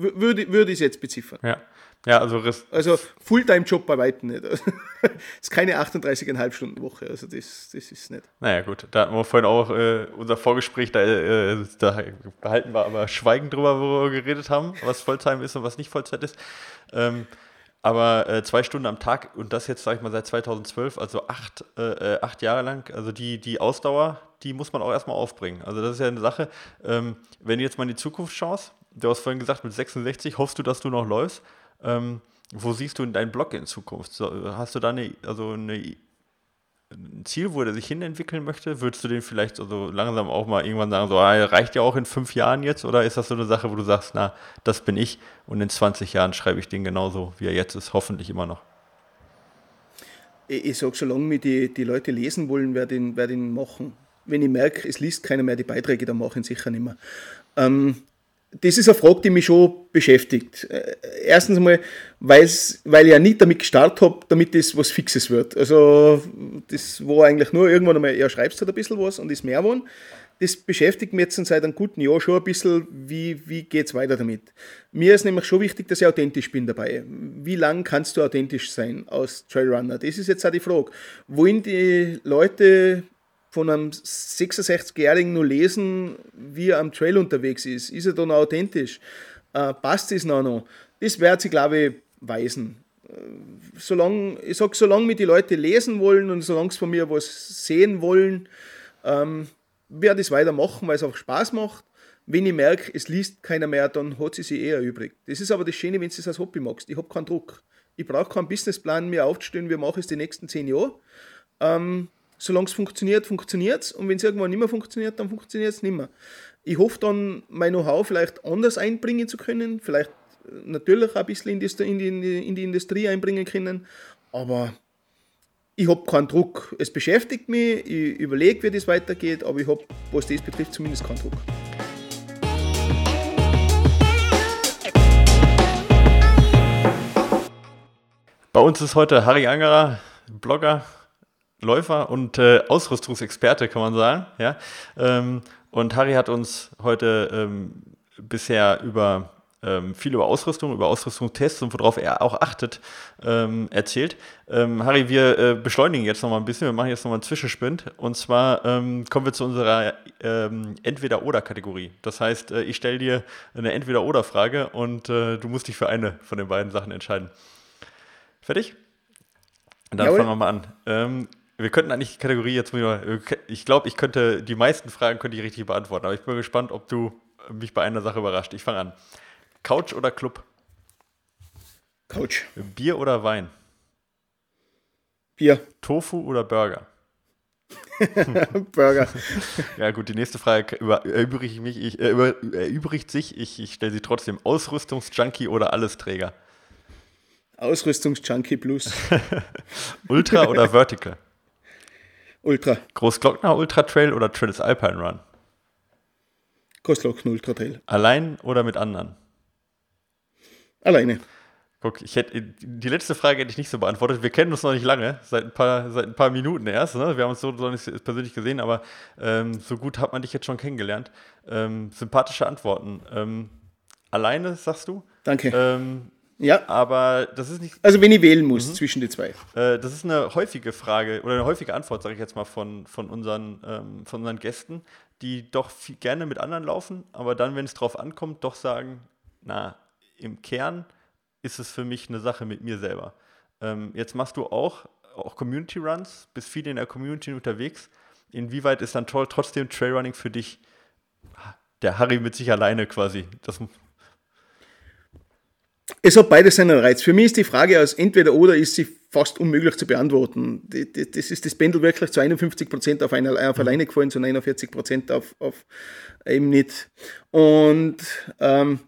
würde, würde ich es jetzt beziffern. Ja. Ja, also, also Fulltime-Job bei weitem nicht. [LAUGHS] das ist keine 38,5 Stunden Woche. Also das, das ist nicht. Naja, gut. Da hatten wir vorhin auch äh, unser Vorgespräch, da, äh, da behalten wir aber Schweigen drüber, wo wir geredet haben, was Volltime ist und was nicht Vollzeit ist. Ähm, aber äh, zwei Stunden am Tag und das jetzt, sage ich mal, seit 2012, also acht, äh, äh, acht Jahre lang, also die, die Ausdauer, die muss man auch erstmal aufbringen. Also das ist ja eine Sache, ähm, wenn du jetzt mal in die Zukunft schaust, du hast vorhin gesagt, mit 66 hoffst du, dass du noch läufst. Ähm, wo siehst du in deinen Blog in Zukunft? Hast du da eine, also eine, ein Ziel, wo der sich hinentwickeln möchte? Würdest du den vielleicht so langsam auch mal irgendwann sagen, so, ah, reicht ja auch in fünf Jahren jetzt? Oder ist das so eine Sache, wo du sagst, na, das bin ich und in 20 Jahren schreibe ich den genauso, wie er jetzt ist, hoffentlich immer noch? Ich, ich sage, solange mich die, die Leute lesen wollen, werde ich, ihn machen. Wenn ich merke, es liest keiner mehr die Beiträge, dann mache ich ihn sicher nicht mehr. Ähm, das ist eine Frage, die mich schon beschäftigt. Äh, erstens mal, weil ich ja nicht damit gestartet habe, damit das was Fixes wird. Also, das war eigentlich nur irgendwann einmal, ja, schreibst halt ein bisschen was und ist mehr geworden. Das beschäftigt mich jetzt seit einem guten Jahr schon ein bisschen, wie, wie geht es weiter damit. Mir ist nämlich schon wichtig, dass ich authentisch bin dabei. Wie lange kannst du authentisch sein als Trailrunner? Das ist jetzt auch die Frage. Wollen die Leute von einem 66-Jährigen nur lesen, wie er am Trail unterwegs ist. Ist er dann authentisch? Äh, passt es noch? noch? Das wird sich, glaube ich, weisen. solange, ich sage, solange mir die Leute lesen wollen und solange sie von mir was sehen wollen, ähm, werde ich es weitermachen, weil es auch Spaß macht. Wenn ich merke, es liest keiner mehr, dann hat sie sich eher übrig. Das ist aber das Schöne, wenn du es als Hobby magst. Ich habe keinen Druck. Ich brauche keinen Businessplan mehr aufzustellen, wir machen es die nächsten zehn Jahre. Ähm, solange es funktioniert, funktioniert es. Und wenn es irgendwann nicht mehr funktioniert, dann funktioniert es nicht mehr. Ich hoffe dann, mein Know-how vielleicht anders einbringen zu können, vielleicht äh, natürlich ein bisschen in die, in die, in die Industrie einbringen können, aber ich habe keinen Druck. Es beschäftigt mich, ich überlege, wie das weitergeht, aber ich habe, was das betrifft, zumindest keinen Druck. Bei uns ist heute Harry Angerer, Blogger, Läufer und äh, Ausrüstungsexperte, kann man sagen. Ja? Ähm, und Harry hat uns heute ähm, bisher über ähm, viel über Ausrüstung, über Ausrüstungstests und worauf er auch achtet, ähm, erzählt. Ähm, Harry, wir äh, beschleunigen jetzt noch mal ein bisschen, wir machen jetzt noch mal einen Zwischensprint und zwar ähm, kommen wir zu unserer Entweder-Oder-Kategorie. Das heißt, äh, ich stelle dir eine Entweder-Oder-Frage und äh, du musst dich für eine von den beiden Sachen entscheiden. Fertig? Dann Jawohl. fangen wir mal an. Wir könnten eigentlich die Kategorie jetzt, ich glaube, ich könnte die meisten Fragen könnte ich richtig beantworten, aber ich bin gespannt, ob du mich bei einer Sache überrascht. Ich fange an. Couch oder Club? Couch. Bier oder Wein? Bier. Tofu oder Burger? [LAUGHS] Burger. Ja, gut, die nächste Frage erübrigt, mich, ich, äh, erübrigt sich. Ich, ich stelle sie trotzdem. Ausrüstungsjunkie oder Allesträger? Ausrüstungsjunkie Plus. [LAUGHS] Ultra oder Vertical? Ultra. Großglockner Ultra Trail oder Transalpine Run? Großglockner Ultra Trail. Allein oder mit anderen? Alleine. Guck, ich hätte, die letzte Frage hätte ich nicht so beantwortet. Wir kennen uns noch nicht lange, seit ein paar, seit ein paar Minuten erst. Ne? Wir haben uns so noch nicht persönlich gesehen, aber ähm, so gut hat man dich jetzt schon kennengelernt. Ähm, sympathische Antworten. Ähm, alleine, sagst du? Danke. Ja. Aber das ist nicht. Also, wenn ich wählen muss mhm. zwischen den zwei. Äh, das ist eine häufige Frage oder eine häufige Antwort, sage ich jetzt mal, von, von, unseren, ähm, von unseren Gästen, die doch viel, gerne mit anderen laufen, aber dann, wenn es drauf ankommt, doch sagen: Na, im Kern ist es für mich eine Sache mit mir selber. Ähm, jetzt machst du auch, auch Community Runs, bist viel in der Community unterwegs. Inwieweit ist dann trotzdem Trailrunning für dich der Harry mit sich alleine quasi? Das es hat beides seinen Reiz. Für mich ist die Frage als entweder oder ist sie fast unmöglich zu beantworten. Das ist das Pendel wirklich zu 51 Prozent auf, auf alleine gefallen, zu 49 Prozent auf, auf eben nicht. Und ähm,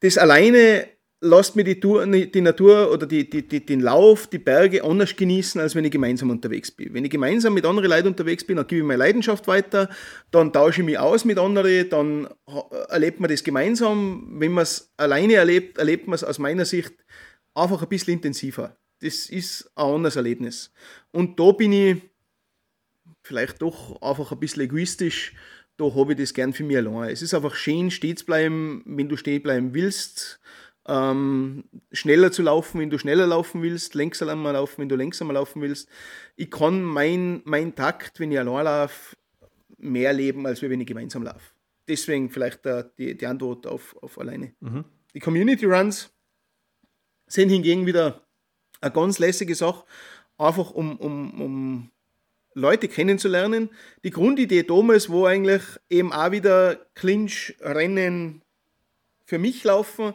das alleine lasst mir die, Tour, die Natur oder die, die, den Lauf, die Berge anders genießen, als wenn ich gemeinsam unterwegs bin. Wenn ich gemeinsam mit anderen Leuten unterwegs bin, dann gebe ich meine Leidenschaft weiter, dann tausche ich mich aus mit anderen, dann erlebt man das gemeinsam. Wenn man es alleine erlebt, erlebt man es aus meiner Sicht einfach ein bisschen intensiver. Das ist ein anderes Erlebnis. Und da bin ich vielleicht doch einfach ein bisschen egoistisch da habe ich das gern für mich allein. Es ist einfach schön, zu bleiben, wenn du stehen bleiben willst. Ähm, schneller zu laufen, wenn du schneller laufen willst, langsamer laufen, wenn du langsamer laufen willst. Ich kann meinen mein Takt, wenn ich allein laufe, mehr leben, als wenn ich gemeinsam laufe. Deswegen vielleicht uh, die, die Antwort auf, auf alleine. Mhm. Die Community Runs sind hingegen wieder eine ganz lässige Sache, einfach um, um, um Leute kennenzulernen. Die Grundidee damals war eigentlich eben auch wieder Clinch-Rennen für mich laufen.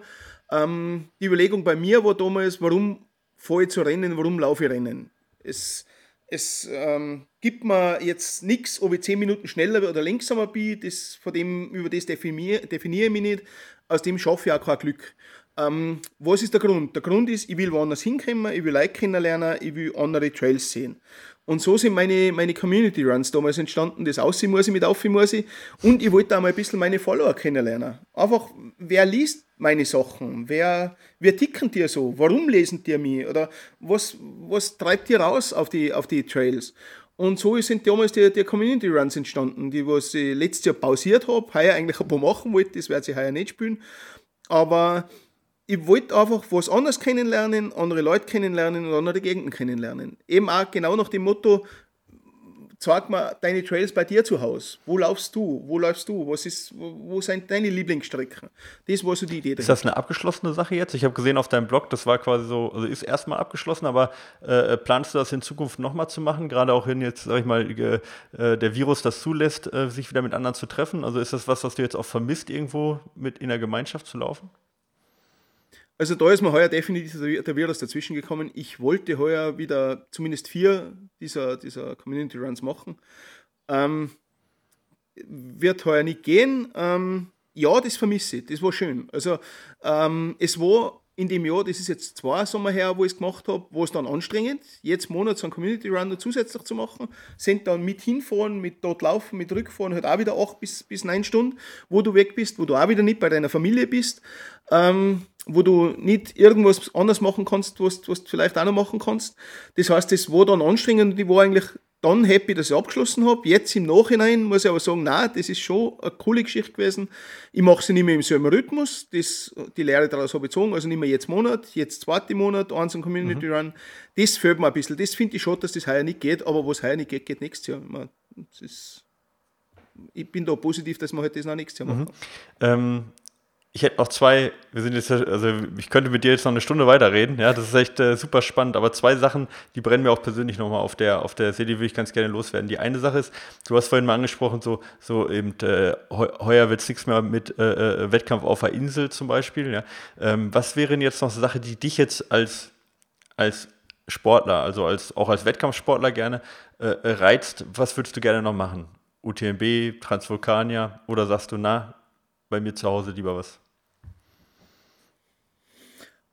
Ähm, die Überlegung bei mir war damals, warum fahre ich zu Rennen, warum laufe ich Rennen? Es, es ähm, gibt mir jetzt nichts, ob ich 10 Minuten schneller oder langsamer bin, das, von dem, über das definiere, definiere ich mich nicht. Aus dem schaffe ich auch kein Glück. Ähm, was ist der Grund? Der Grund ist, ich will woanders hinkommen, ich will Leute kennenlernen, ich will andere Trails sehen. Und so sind meine, meine Community Runs damals entstanden. Das Aussehen muss ich mit Aussehen muss ich. Und ich wollte auch mal ein bisschen meine Follower kennenlernen. Einfach, wer liest meine Sachen? Wer, wer ticken dir so? Warum lesen die mich? Oder was, was treibt dir raus auf die, auf die Trails? Und so sind damals die, die Community Runs entstanden, die was ich letztes Jahr pausiert habe, heuer eigentlich ein paar machen wollte, das werde ich heuer nicht spielen. Aber ich wollte einfach was anderes kennenlernen, andere Leute kennenlernen und andere Gegenden kennenlernen. Eben auch genau nach dem Motto, zeig mal deine Trails bei dir zu Hause. Wo laufst du? Wo läufst du? Was ist, wo, sind deine Lieblingsstrecken? Das war so die Idee. Ist das eine abgeschlossene Sache jetzt? Ich habe gesehen auf deinem Blog, das war quasi so, also ist erstmal abgeschlossen, aber äh, planst du das in Zukunft nochmal zu machen? Gerade auch wenn jetzt, sag ich mal, äh, der Virus das zulässt, äh, sich wieder mit anderen zu treffen? Also ist das was, was du jetzt auch vermisst, irgendwo mit in der Gemeinschaft zu laufen? Also da ist mir heuer definitiv der Virus dazwischen gekommen. Ich wollte heuer wieder zumindest vier dieser, dieser Community Runs machen. Ähm, wird heuer nicht gehen. Ähm, ja, das vermisse ich. Das war schön. Also ähm, es war in dem Jahr, das ist jetzt zwei Sommer her, wo ich es gemacht habe, war es dann anstrengend, jetzt Monat so einen Community Run noch zusätzlich zu machen, sind dann mit hinfahren, mit dort laufen, mit rückfahren, halt auch wieder acht bis, bis neun Stunden, wo du weg bist, wo du auch wieder nicht bei deiner Familie bist, ähm, wo du nicht irgendwas anders machen kannst, was, was du vielleicht auch noch machen kannst. Das heißt, das war dann anstrengend und ich war eigentlich dann happy, dass ich abgeschlossen habe. Jetzt im Nachhinein muss ich aber sagen, nein, das ist schon eine coole Geschichte gewesen. Ich mache sie nicht mehr im selben Rhythmus. Das, die Lehre daraus habe ich gezogen. Also nicht mehr jetzt Monat, jetzt zweite Monat, eins ein Community mhm. Run. Das fehlt mir ein bisschen. Das finde ich schon, dass das heuer nicht geht. Aber was heuer nicht geht, geht nächstes Jahr. Ist, ich bin da positiv, dass wir halt das noch nächstes Jahr machen. Mhm. Ähm, ich hätte noch zwei, wir sind jetzt, also ich könnte mit dir jetzt noch eine Stunde weiterreden, ja, das ist echt äh, super spannend, aber zwei Sachen, die brennen mir auch persönlich nochmal auf der, auf der Serie, würde ich ganz gerne loswerden. Die eine Sache ist, du hast vorhin mal angesprochen, so, so eben, äh, heuer wird es nichts mehr mit äh, äh, Wettkampf auf der Insel zum Beispiel, ja. Ähm, was wäre denn jetzt noch eine Sache, die dich jetzt als, als Sportler, also als, auch als Wettkampfsportler gerne äh, äh, reizt? Was würdest du gerne noch machen? UTMB, Transvulkania oder sagst du, na, bei mir zu Hause lieber was?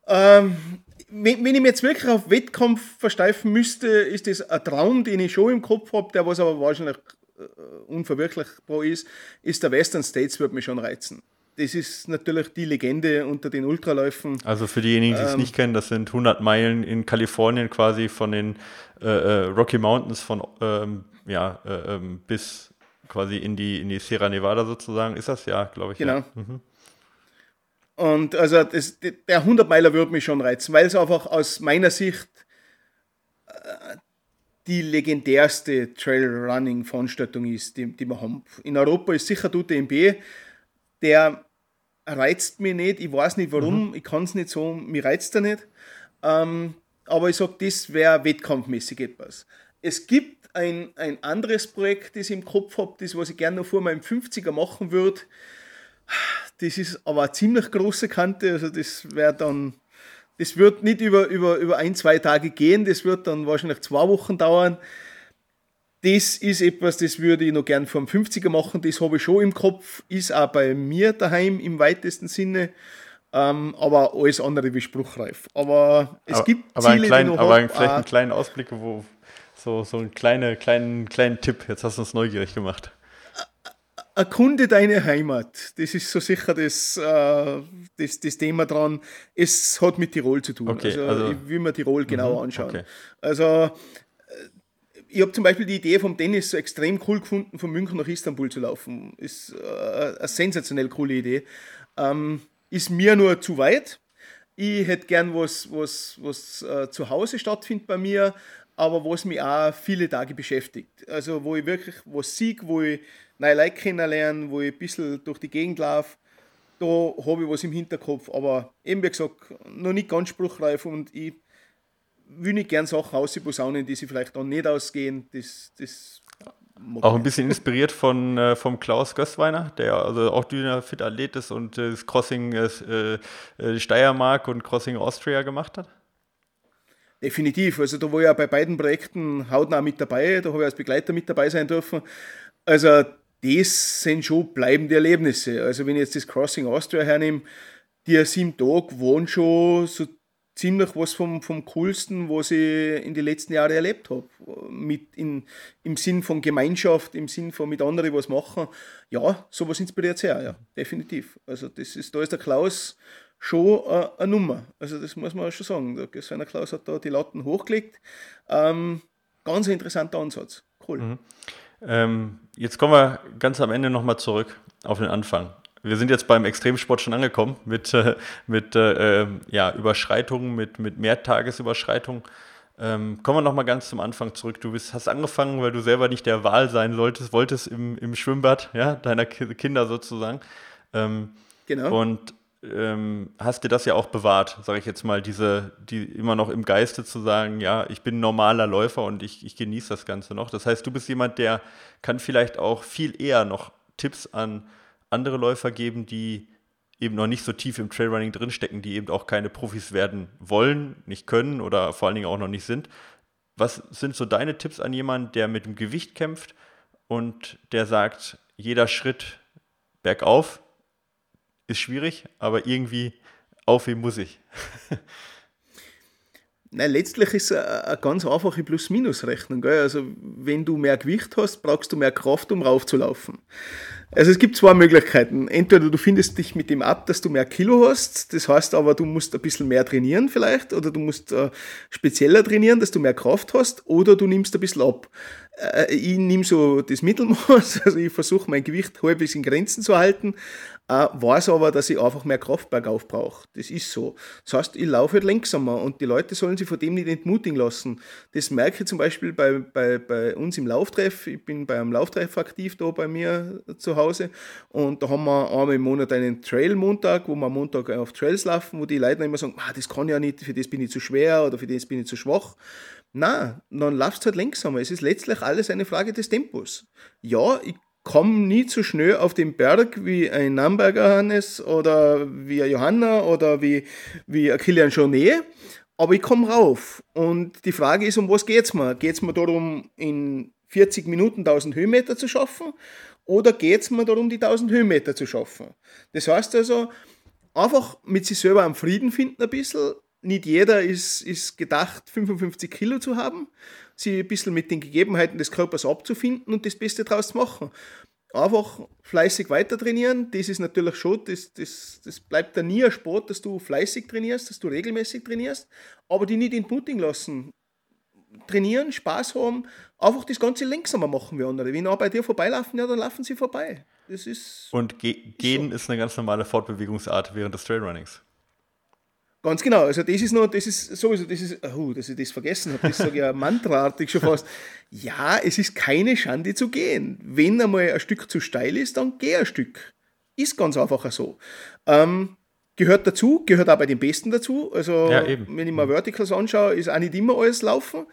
Ähm, wenn, wenn, ich mich jetzt wirklich auf Wettkampf versteifen müsste, ist das ein Traum, den ich schon im Kopf habe, der was aber wahrscheinlich äh, unverwirklichbar ist, ist der Western States, wird mich schon reizen. Das ist natürlich die Legende unter den Ultraläufen. Also für diejenigen, die es ähm, nicht kennen, das sind 100 Meilen in Kalifornien quasi von den äh, äh, Rocky Mountains von ähm, ja, äh, ähm, bis quasi in die, in die Sierra Nevada sozusagen. Ist das ja, glaube ich. Genau. Ja. Mhm. Und also das, der 100-Meiler würde mich schon reizen, weil es einfach aus meiner Sicht äh, die legendärste Trail-Running-Veranstaltung ist, die, die wir haben. In Europa ist sicher UTMB, der reizt mich nicht. Ich weiß nicht warum, mhm. ich kann es nicht so, mir reizt er nicht. Ähm, aber ich sage, das wäre wettkampfmäßig etwas. Es gibt ein, ein anderes Projekt, das ich im Kopf habe, das, was ich gerne noch vor meinem 50er machen würde. Das ist aber eine ziemlich große Kante, also das wäre dann, das wird nicht über, über, über ein, zwei Tage gehen, das wird dann wahrscheinlich zwei Wochen dauern. Das ist etwas, das würde ich noch gern vom 50er machen, das habe ich schon im Kopf, ist auch bei mir daheim im weitesten Sinne. Ähm, aber alles andere wie spruchreif. Aber es aber, gibt aber Ziele, kleinen, die noch Aber hab, vielleicht einen kleinen Ausblick, wo so, so einen kleine, kleinen, kleinen Tipp. Jetzt hast du uns neugierig gemacht erkunde deine Heimat. Das ist so sicher das, äh, das, das Thema dran. Es hat mit Tirol zu tun. Okay, also, also, ich will mir Tirol mhm, anschauen. Okay. Also äh, ich habe zum Beispiel die Idee vom Tennis so extrem cool gefunden, von München nach Istanbul zu laufen. Ist äh, eine sensationell coole Idee. Ähm, ist mir nur zu weit. Ich hätte gern was, was, was äh, zu Hause stattfindet bei mir, aber was mich auch viele Tage beschäftigt. Also wo ich wirklich was sehe, wo ich neue Leute kennenlernen, wo ich ein bisschen durch die Gegend laufe. Da habe ich was im Hinterkopf, aber eben wie gesagt, noch nicht ganz spruchreif und ich will nicht gern Sachen ausposaunen, die sie vielleicht dann nicht ausgehen. Das, das auch ein bisschen inspiriert von äh, vom Klaus Gößweiner, der also auch dünner Fit Athlet ist und äh, das Crossing äh, äh, Steiermark und Crossing Austria gemacht hat? Definitiv. Also da war ich ja bei beiden Projekten hautnah mit dabei, da habe ich als Begleiter mit dabei sein dürfen. Also das sind schon bleibende Erlebnisse. Also wenn ich jetzt das Crossing Austria hernehme, die sieben Tage waren schon so ziemlich was vom, vom Coolsten, was ich in den letzten Jahren erlebt habe. Mit Im Sinn von Gemeinschaft, im Sinn von mit anderen was machen. Ja, sowas inspiriert sehr, ja, definitiv. Also das ist, da ist der Klaus schon äh, eine Nummer. Also das muss man schon sagen. Der Gesweiner Klaus hat da die Latten hochgelegt. Ähm, ganz interessanter Ansatz. Cool. Mhm. Ähm, jetzt kommen wir ganz am Ende nochmal zurück auf den Anfang. Wir sind jetzt beim Extremsport schon angekommen mit, äh, mit äh, ähm, ja, Überschreitungen, mit, mit Mehrtagesüberschreitungen. Ähm, kommen wir nochmal ganz zum Anfang zurück. Du bist, hast angefangen, weil du selber nicht der Wahl sein solltest, wolltest im, im Schwimmbad, ja, deiner Kinder sozusagen. Ähm, genau. Und ähm, hast dir das ja auch bewahrt, sage ich jetzt mal, diese, die immer noch im Geiste zu sagen, ja, ich bin normaler Läufer und ich, ich genieße das Ganze noch. Das heißt, du bist jemand, der kann vielleicht auch viel eher noch Tipps an andere Läufer geben, die eben noch nicht so tief im Trailrunning drinstecken, die eben auch keine Profis werden wollen, nicht können oder vor allen Dingen auch noch nicht sind. Was sind so deine Tipps an jemanden, der mit dem Gewicht kämpft und der sagt, jeder Schritt bergauf ist schwierig, aber irgendwie auf wie muss ich? [LAUGHS] Nein, letztlich ist es eine ganz einfache Plus-Minus-Rechnung. Also, wenn du mehr Gewicht hast, brauchst du mehr Kraft, um raufzulaufen. Also, es gibt zwei Möglichkeiten. Entweder du findest dich mit dem ab, dass du mehr Kilo hast, das heißt aber, du musst ein bisschen mehr trainieren vielleicht, oder du musst äh, spezieller trainieren, dass du mehr Kraft hast, oder du nimmst ein bisschen ab. Äh, ich nehme so das Mittelmaß, [LAUGHS] also ich versuche mein Gewicht halbwegs in Grenzen zu halten, äh, weiß aber, dass ich einfach mehr Kraft bergauf brauche. Das ist so. Das heißt, ich laufe halt langsamer und die Leute sollen sich von dem nicht entmutigen lassen. Das merke ich zum Beispiel bei, bei, bei uns im Lauftreff. Ich bin bei einem Lauftreff aktiv da bei mir zu Hause und da haben wir einmal im Monat einen Trail-Montag, wo wir am Montag auf Trails laufen, wo die Leute immer sagen, ah, das kann ja nicht, für das bin ich zu schwer oder für das bin ich zu schwach. Na, dann laufst du halt langsamer. Es ist letztlich alles eine Frage des Tempos. Ja, ich komme nie so schnell auf den Berg wie ein Namberger Hannes oder wie ein Johanna oder wie, wie ein Kilian Jornet, aber ich komme rauf. Und die Frage ist, um was geht es mir? Geht es mir darum, in 40 Minuten 1000 Höhenmeter zu schaffen oder geht es mir darum, die 1000 Höhenmeter zu schaffen? Das heißt also, einfach mit sich selber am Frieden finden ein bisschen. Nicht jeder ist, ist gedacht, 55 Kilo zu haben sich ein bisschen mit den Gegebenheiten des Körpers abzufinden und das Beste daraus zu machen. Einfach fleißig weiter trainieren, das ist natürlich schon, das, das, das bleibt da nie ein Sport, dass du fleißig trainierst, dass du regelmäßig trainierst, aber die nicht entmutigen lassen. Trainieren, Spaß haben, einfach das Ganze langsamer machen wie andere. Wenn auch bei dir vorbeilaufen, ja, dann laufen sie vorbei. Das ist. Und ge gehen so. ist eine ganz normale Fortbewegungsart während des Trailrunnings. Ganz genau, also das ist noch, das ist sowieso, das ist, oh, dass ich das vergessen habe, das sage ich ja mantraartig schon fast. Ja, es ist keine Schande zu gehen. Wenn einmal ein Stück zu steil ist, dann geh ein Stück. Ist ganz einfach so. Ähm, gehört dazu, gehört auch bei den Besten dazu. Also, ja, wenn ich mal Verticals anschaue, ist auch nicht immer alles laufen.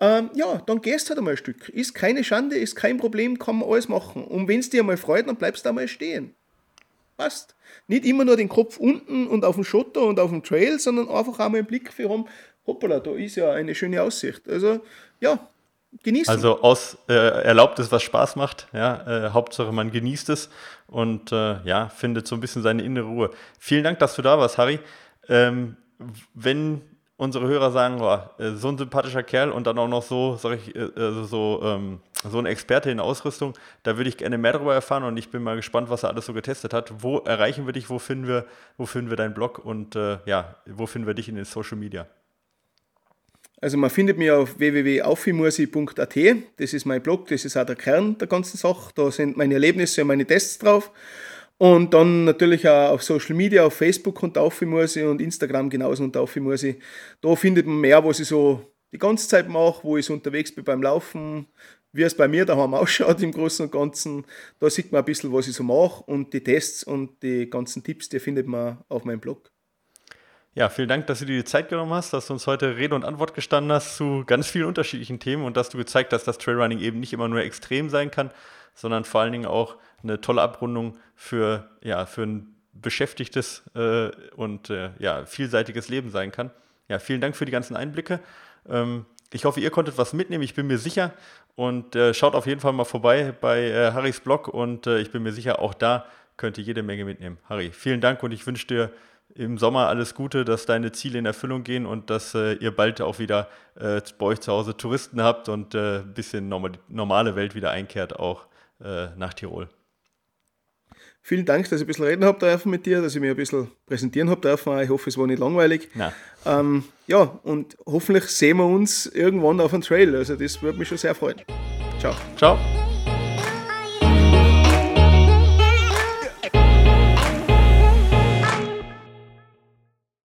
Ähm, ja, dann gehst du halt einmal ein Stück. Ist keine Schande, ist kein Problem, kann man alles machen. Und wenn es dir einmal freut, dann bleibst du einmal stehen. Passt. Nicht immer nur den Kopf unten und auf dem Schotter und auf dem Trail, sondern einfach auch mal einen Blick für haben, hoppala, da ist ja eine schöne Aussicht. Also ja, genießen. Also aus äh, erlaubt es, was Spaß macht. Ja, äh, Hauptsache man genießt es und äh, ja, findet so ein bisschen seine innere Ruhe. Vielen Dank, dass du da warst, Harry. Ähm, wenn unsere Hörer sagen, boah, äh, so ein sympathischer Kerl und dann auch noch so, sag ich, also so, ähm, so ein Experte in Ausrüstung, da würde ich gerne mehr darüber erfahren und ich bin mal gespannt, was er alles so getestet hat. Wo erreichen wir dich, wo finden wir, wo finden wir deinen Blog und äh, ja, wo finden wir dich in den Social Media? Also man findet mich auf www.aufimursi.at, das ist mein Blog, das ist auch der Kern der ganzen Sache, da sind meine Erlebnisse und meine Tests drauf. Und dann natürlich auch auf Social Media, auf Facebook unter Aufimursi und Instagram genauso unter Aufimursi. Da findet man mehr, was ich so die ganze Zeit mache, wo ich so unterwegs bin beim Laufen, wie es bei mir daheim [LAUGHS] ausschaut im Großen und Ganzen. Da sieht man ein bisschen, was ich so mache und die Tests und die ganzen Tipps, die findet man auf meinem Blog. Ja, vielen Dank, dass du dir die Zeit genommen hast, dass du uns heute Rede und Antwort gestanden hast zu ganz vielen unterschiedlichen Themen und dass du gezeigt hast, dass Trailrunning eben nicht immer nur extrem sein kann, sondern vor allen Dingen auch eine tolle Abrundung für, ja, für ein beschäftigtes äh, und äh, ja, vielseitiges Leben sein kann. Ja, vielen Dank für die ganzen Einblicke. Ähm, ich hoffe, ihr konntet was mitnehmen, ich bin mir sicher. Und äh, schaut auf jeden Fall mal vorbei bei äh, Harrys Blog und äh, ich bin mir sicher, auch da könnt ihr jede Menge mitnehmen. Harry, vielen Dank und ich wünsche dir im Sommer alles Gute, dass deine Ziele in Erfüllung gehen und dass äh, ihr bald auch wieder bei euch zu Hause Touristen habt und ein bisschen normal, normale Welt wieder einkehrt, auch nach Tirol. Vielen Dank, dass ich ein bisschen reden habe dürfen mit dir, dass ich mich ein bisschen präsentieren habe dürfen. Ich hoffe, es war nicht langweilig. Ähm, ja, und hoffentlich sehen wir uns irgendwann auf einem Trail. Also das würde mich schon sehr freuen. Ciao. Ciao.